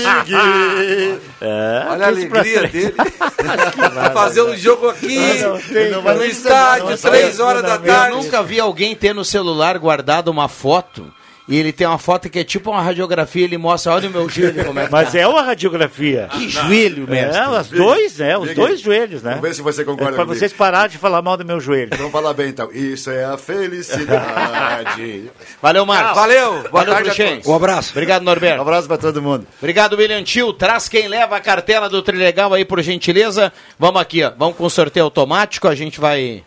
É, Olha a alegria frente. dele. Fazer um jogo aqui, Não tem, Não vai no estádio, três horas da não, Eu tarde. nunca vi alguém ter no celular guardado uma foto e ele tem uma foto que é tipo uma radiografia, ele mostra, olha o meu joelho como é que Mas tá. é uma radiografia. Que joelho, mestre. É, os dois, né? Os dois joelhos, né? Vamos ver se você É concorda pra comigo. vocês pararem de falar mal do meu joelho. Vamos falar bem então. Isso é a felicidade. Valeu, Marcos. Valeu, boa Valeu, tarde. Um abraço. Obrigado, Um Norberto. abraço pra todo mundo. Obrigado, William Tio. Traz quem leva a cartela do Trilegal aí, por gentileza. Vamos aqui, ó. Vamos com sorteio automático. A gente vai.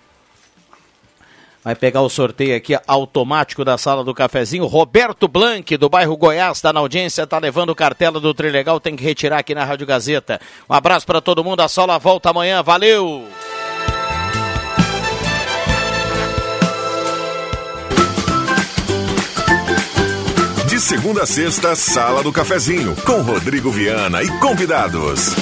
Vai pegar o sorteio aqui automático da sala do cafezinho. Roberto Blanc, do bairro Goiás, está na audiência, está levando cartela do Trilegal, tem que retirar aqui na Rádio Gazeta. Um abraço para todo mundo, a sala volta amanhã, valeu! De segunda a sexta, Sala do Cafezinho, com Rodrigo Viana e convidados.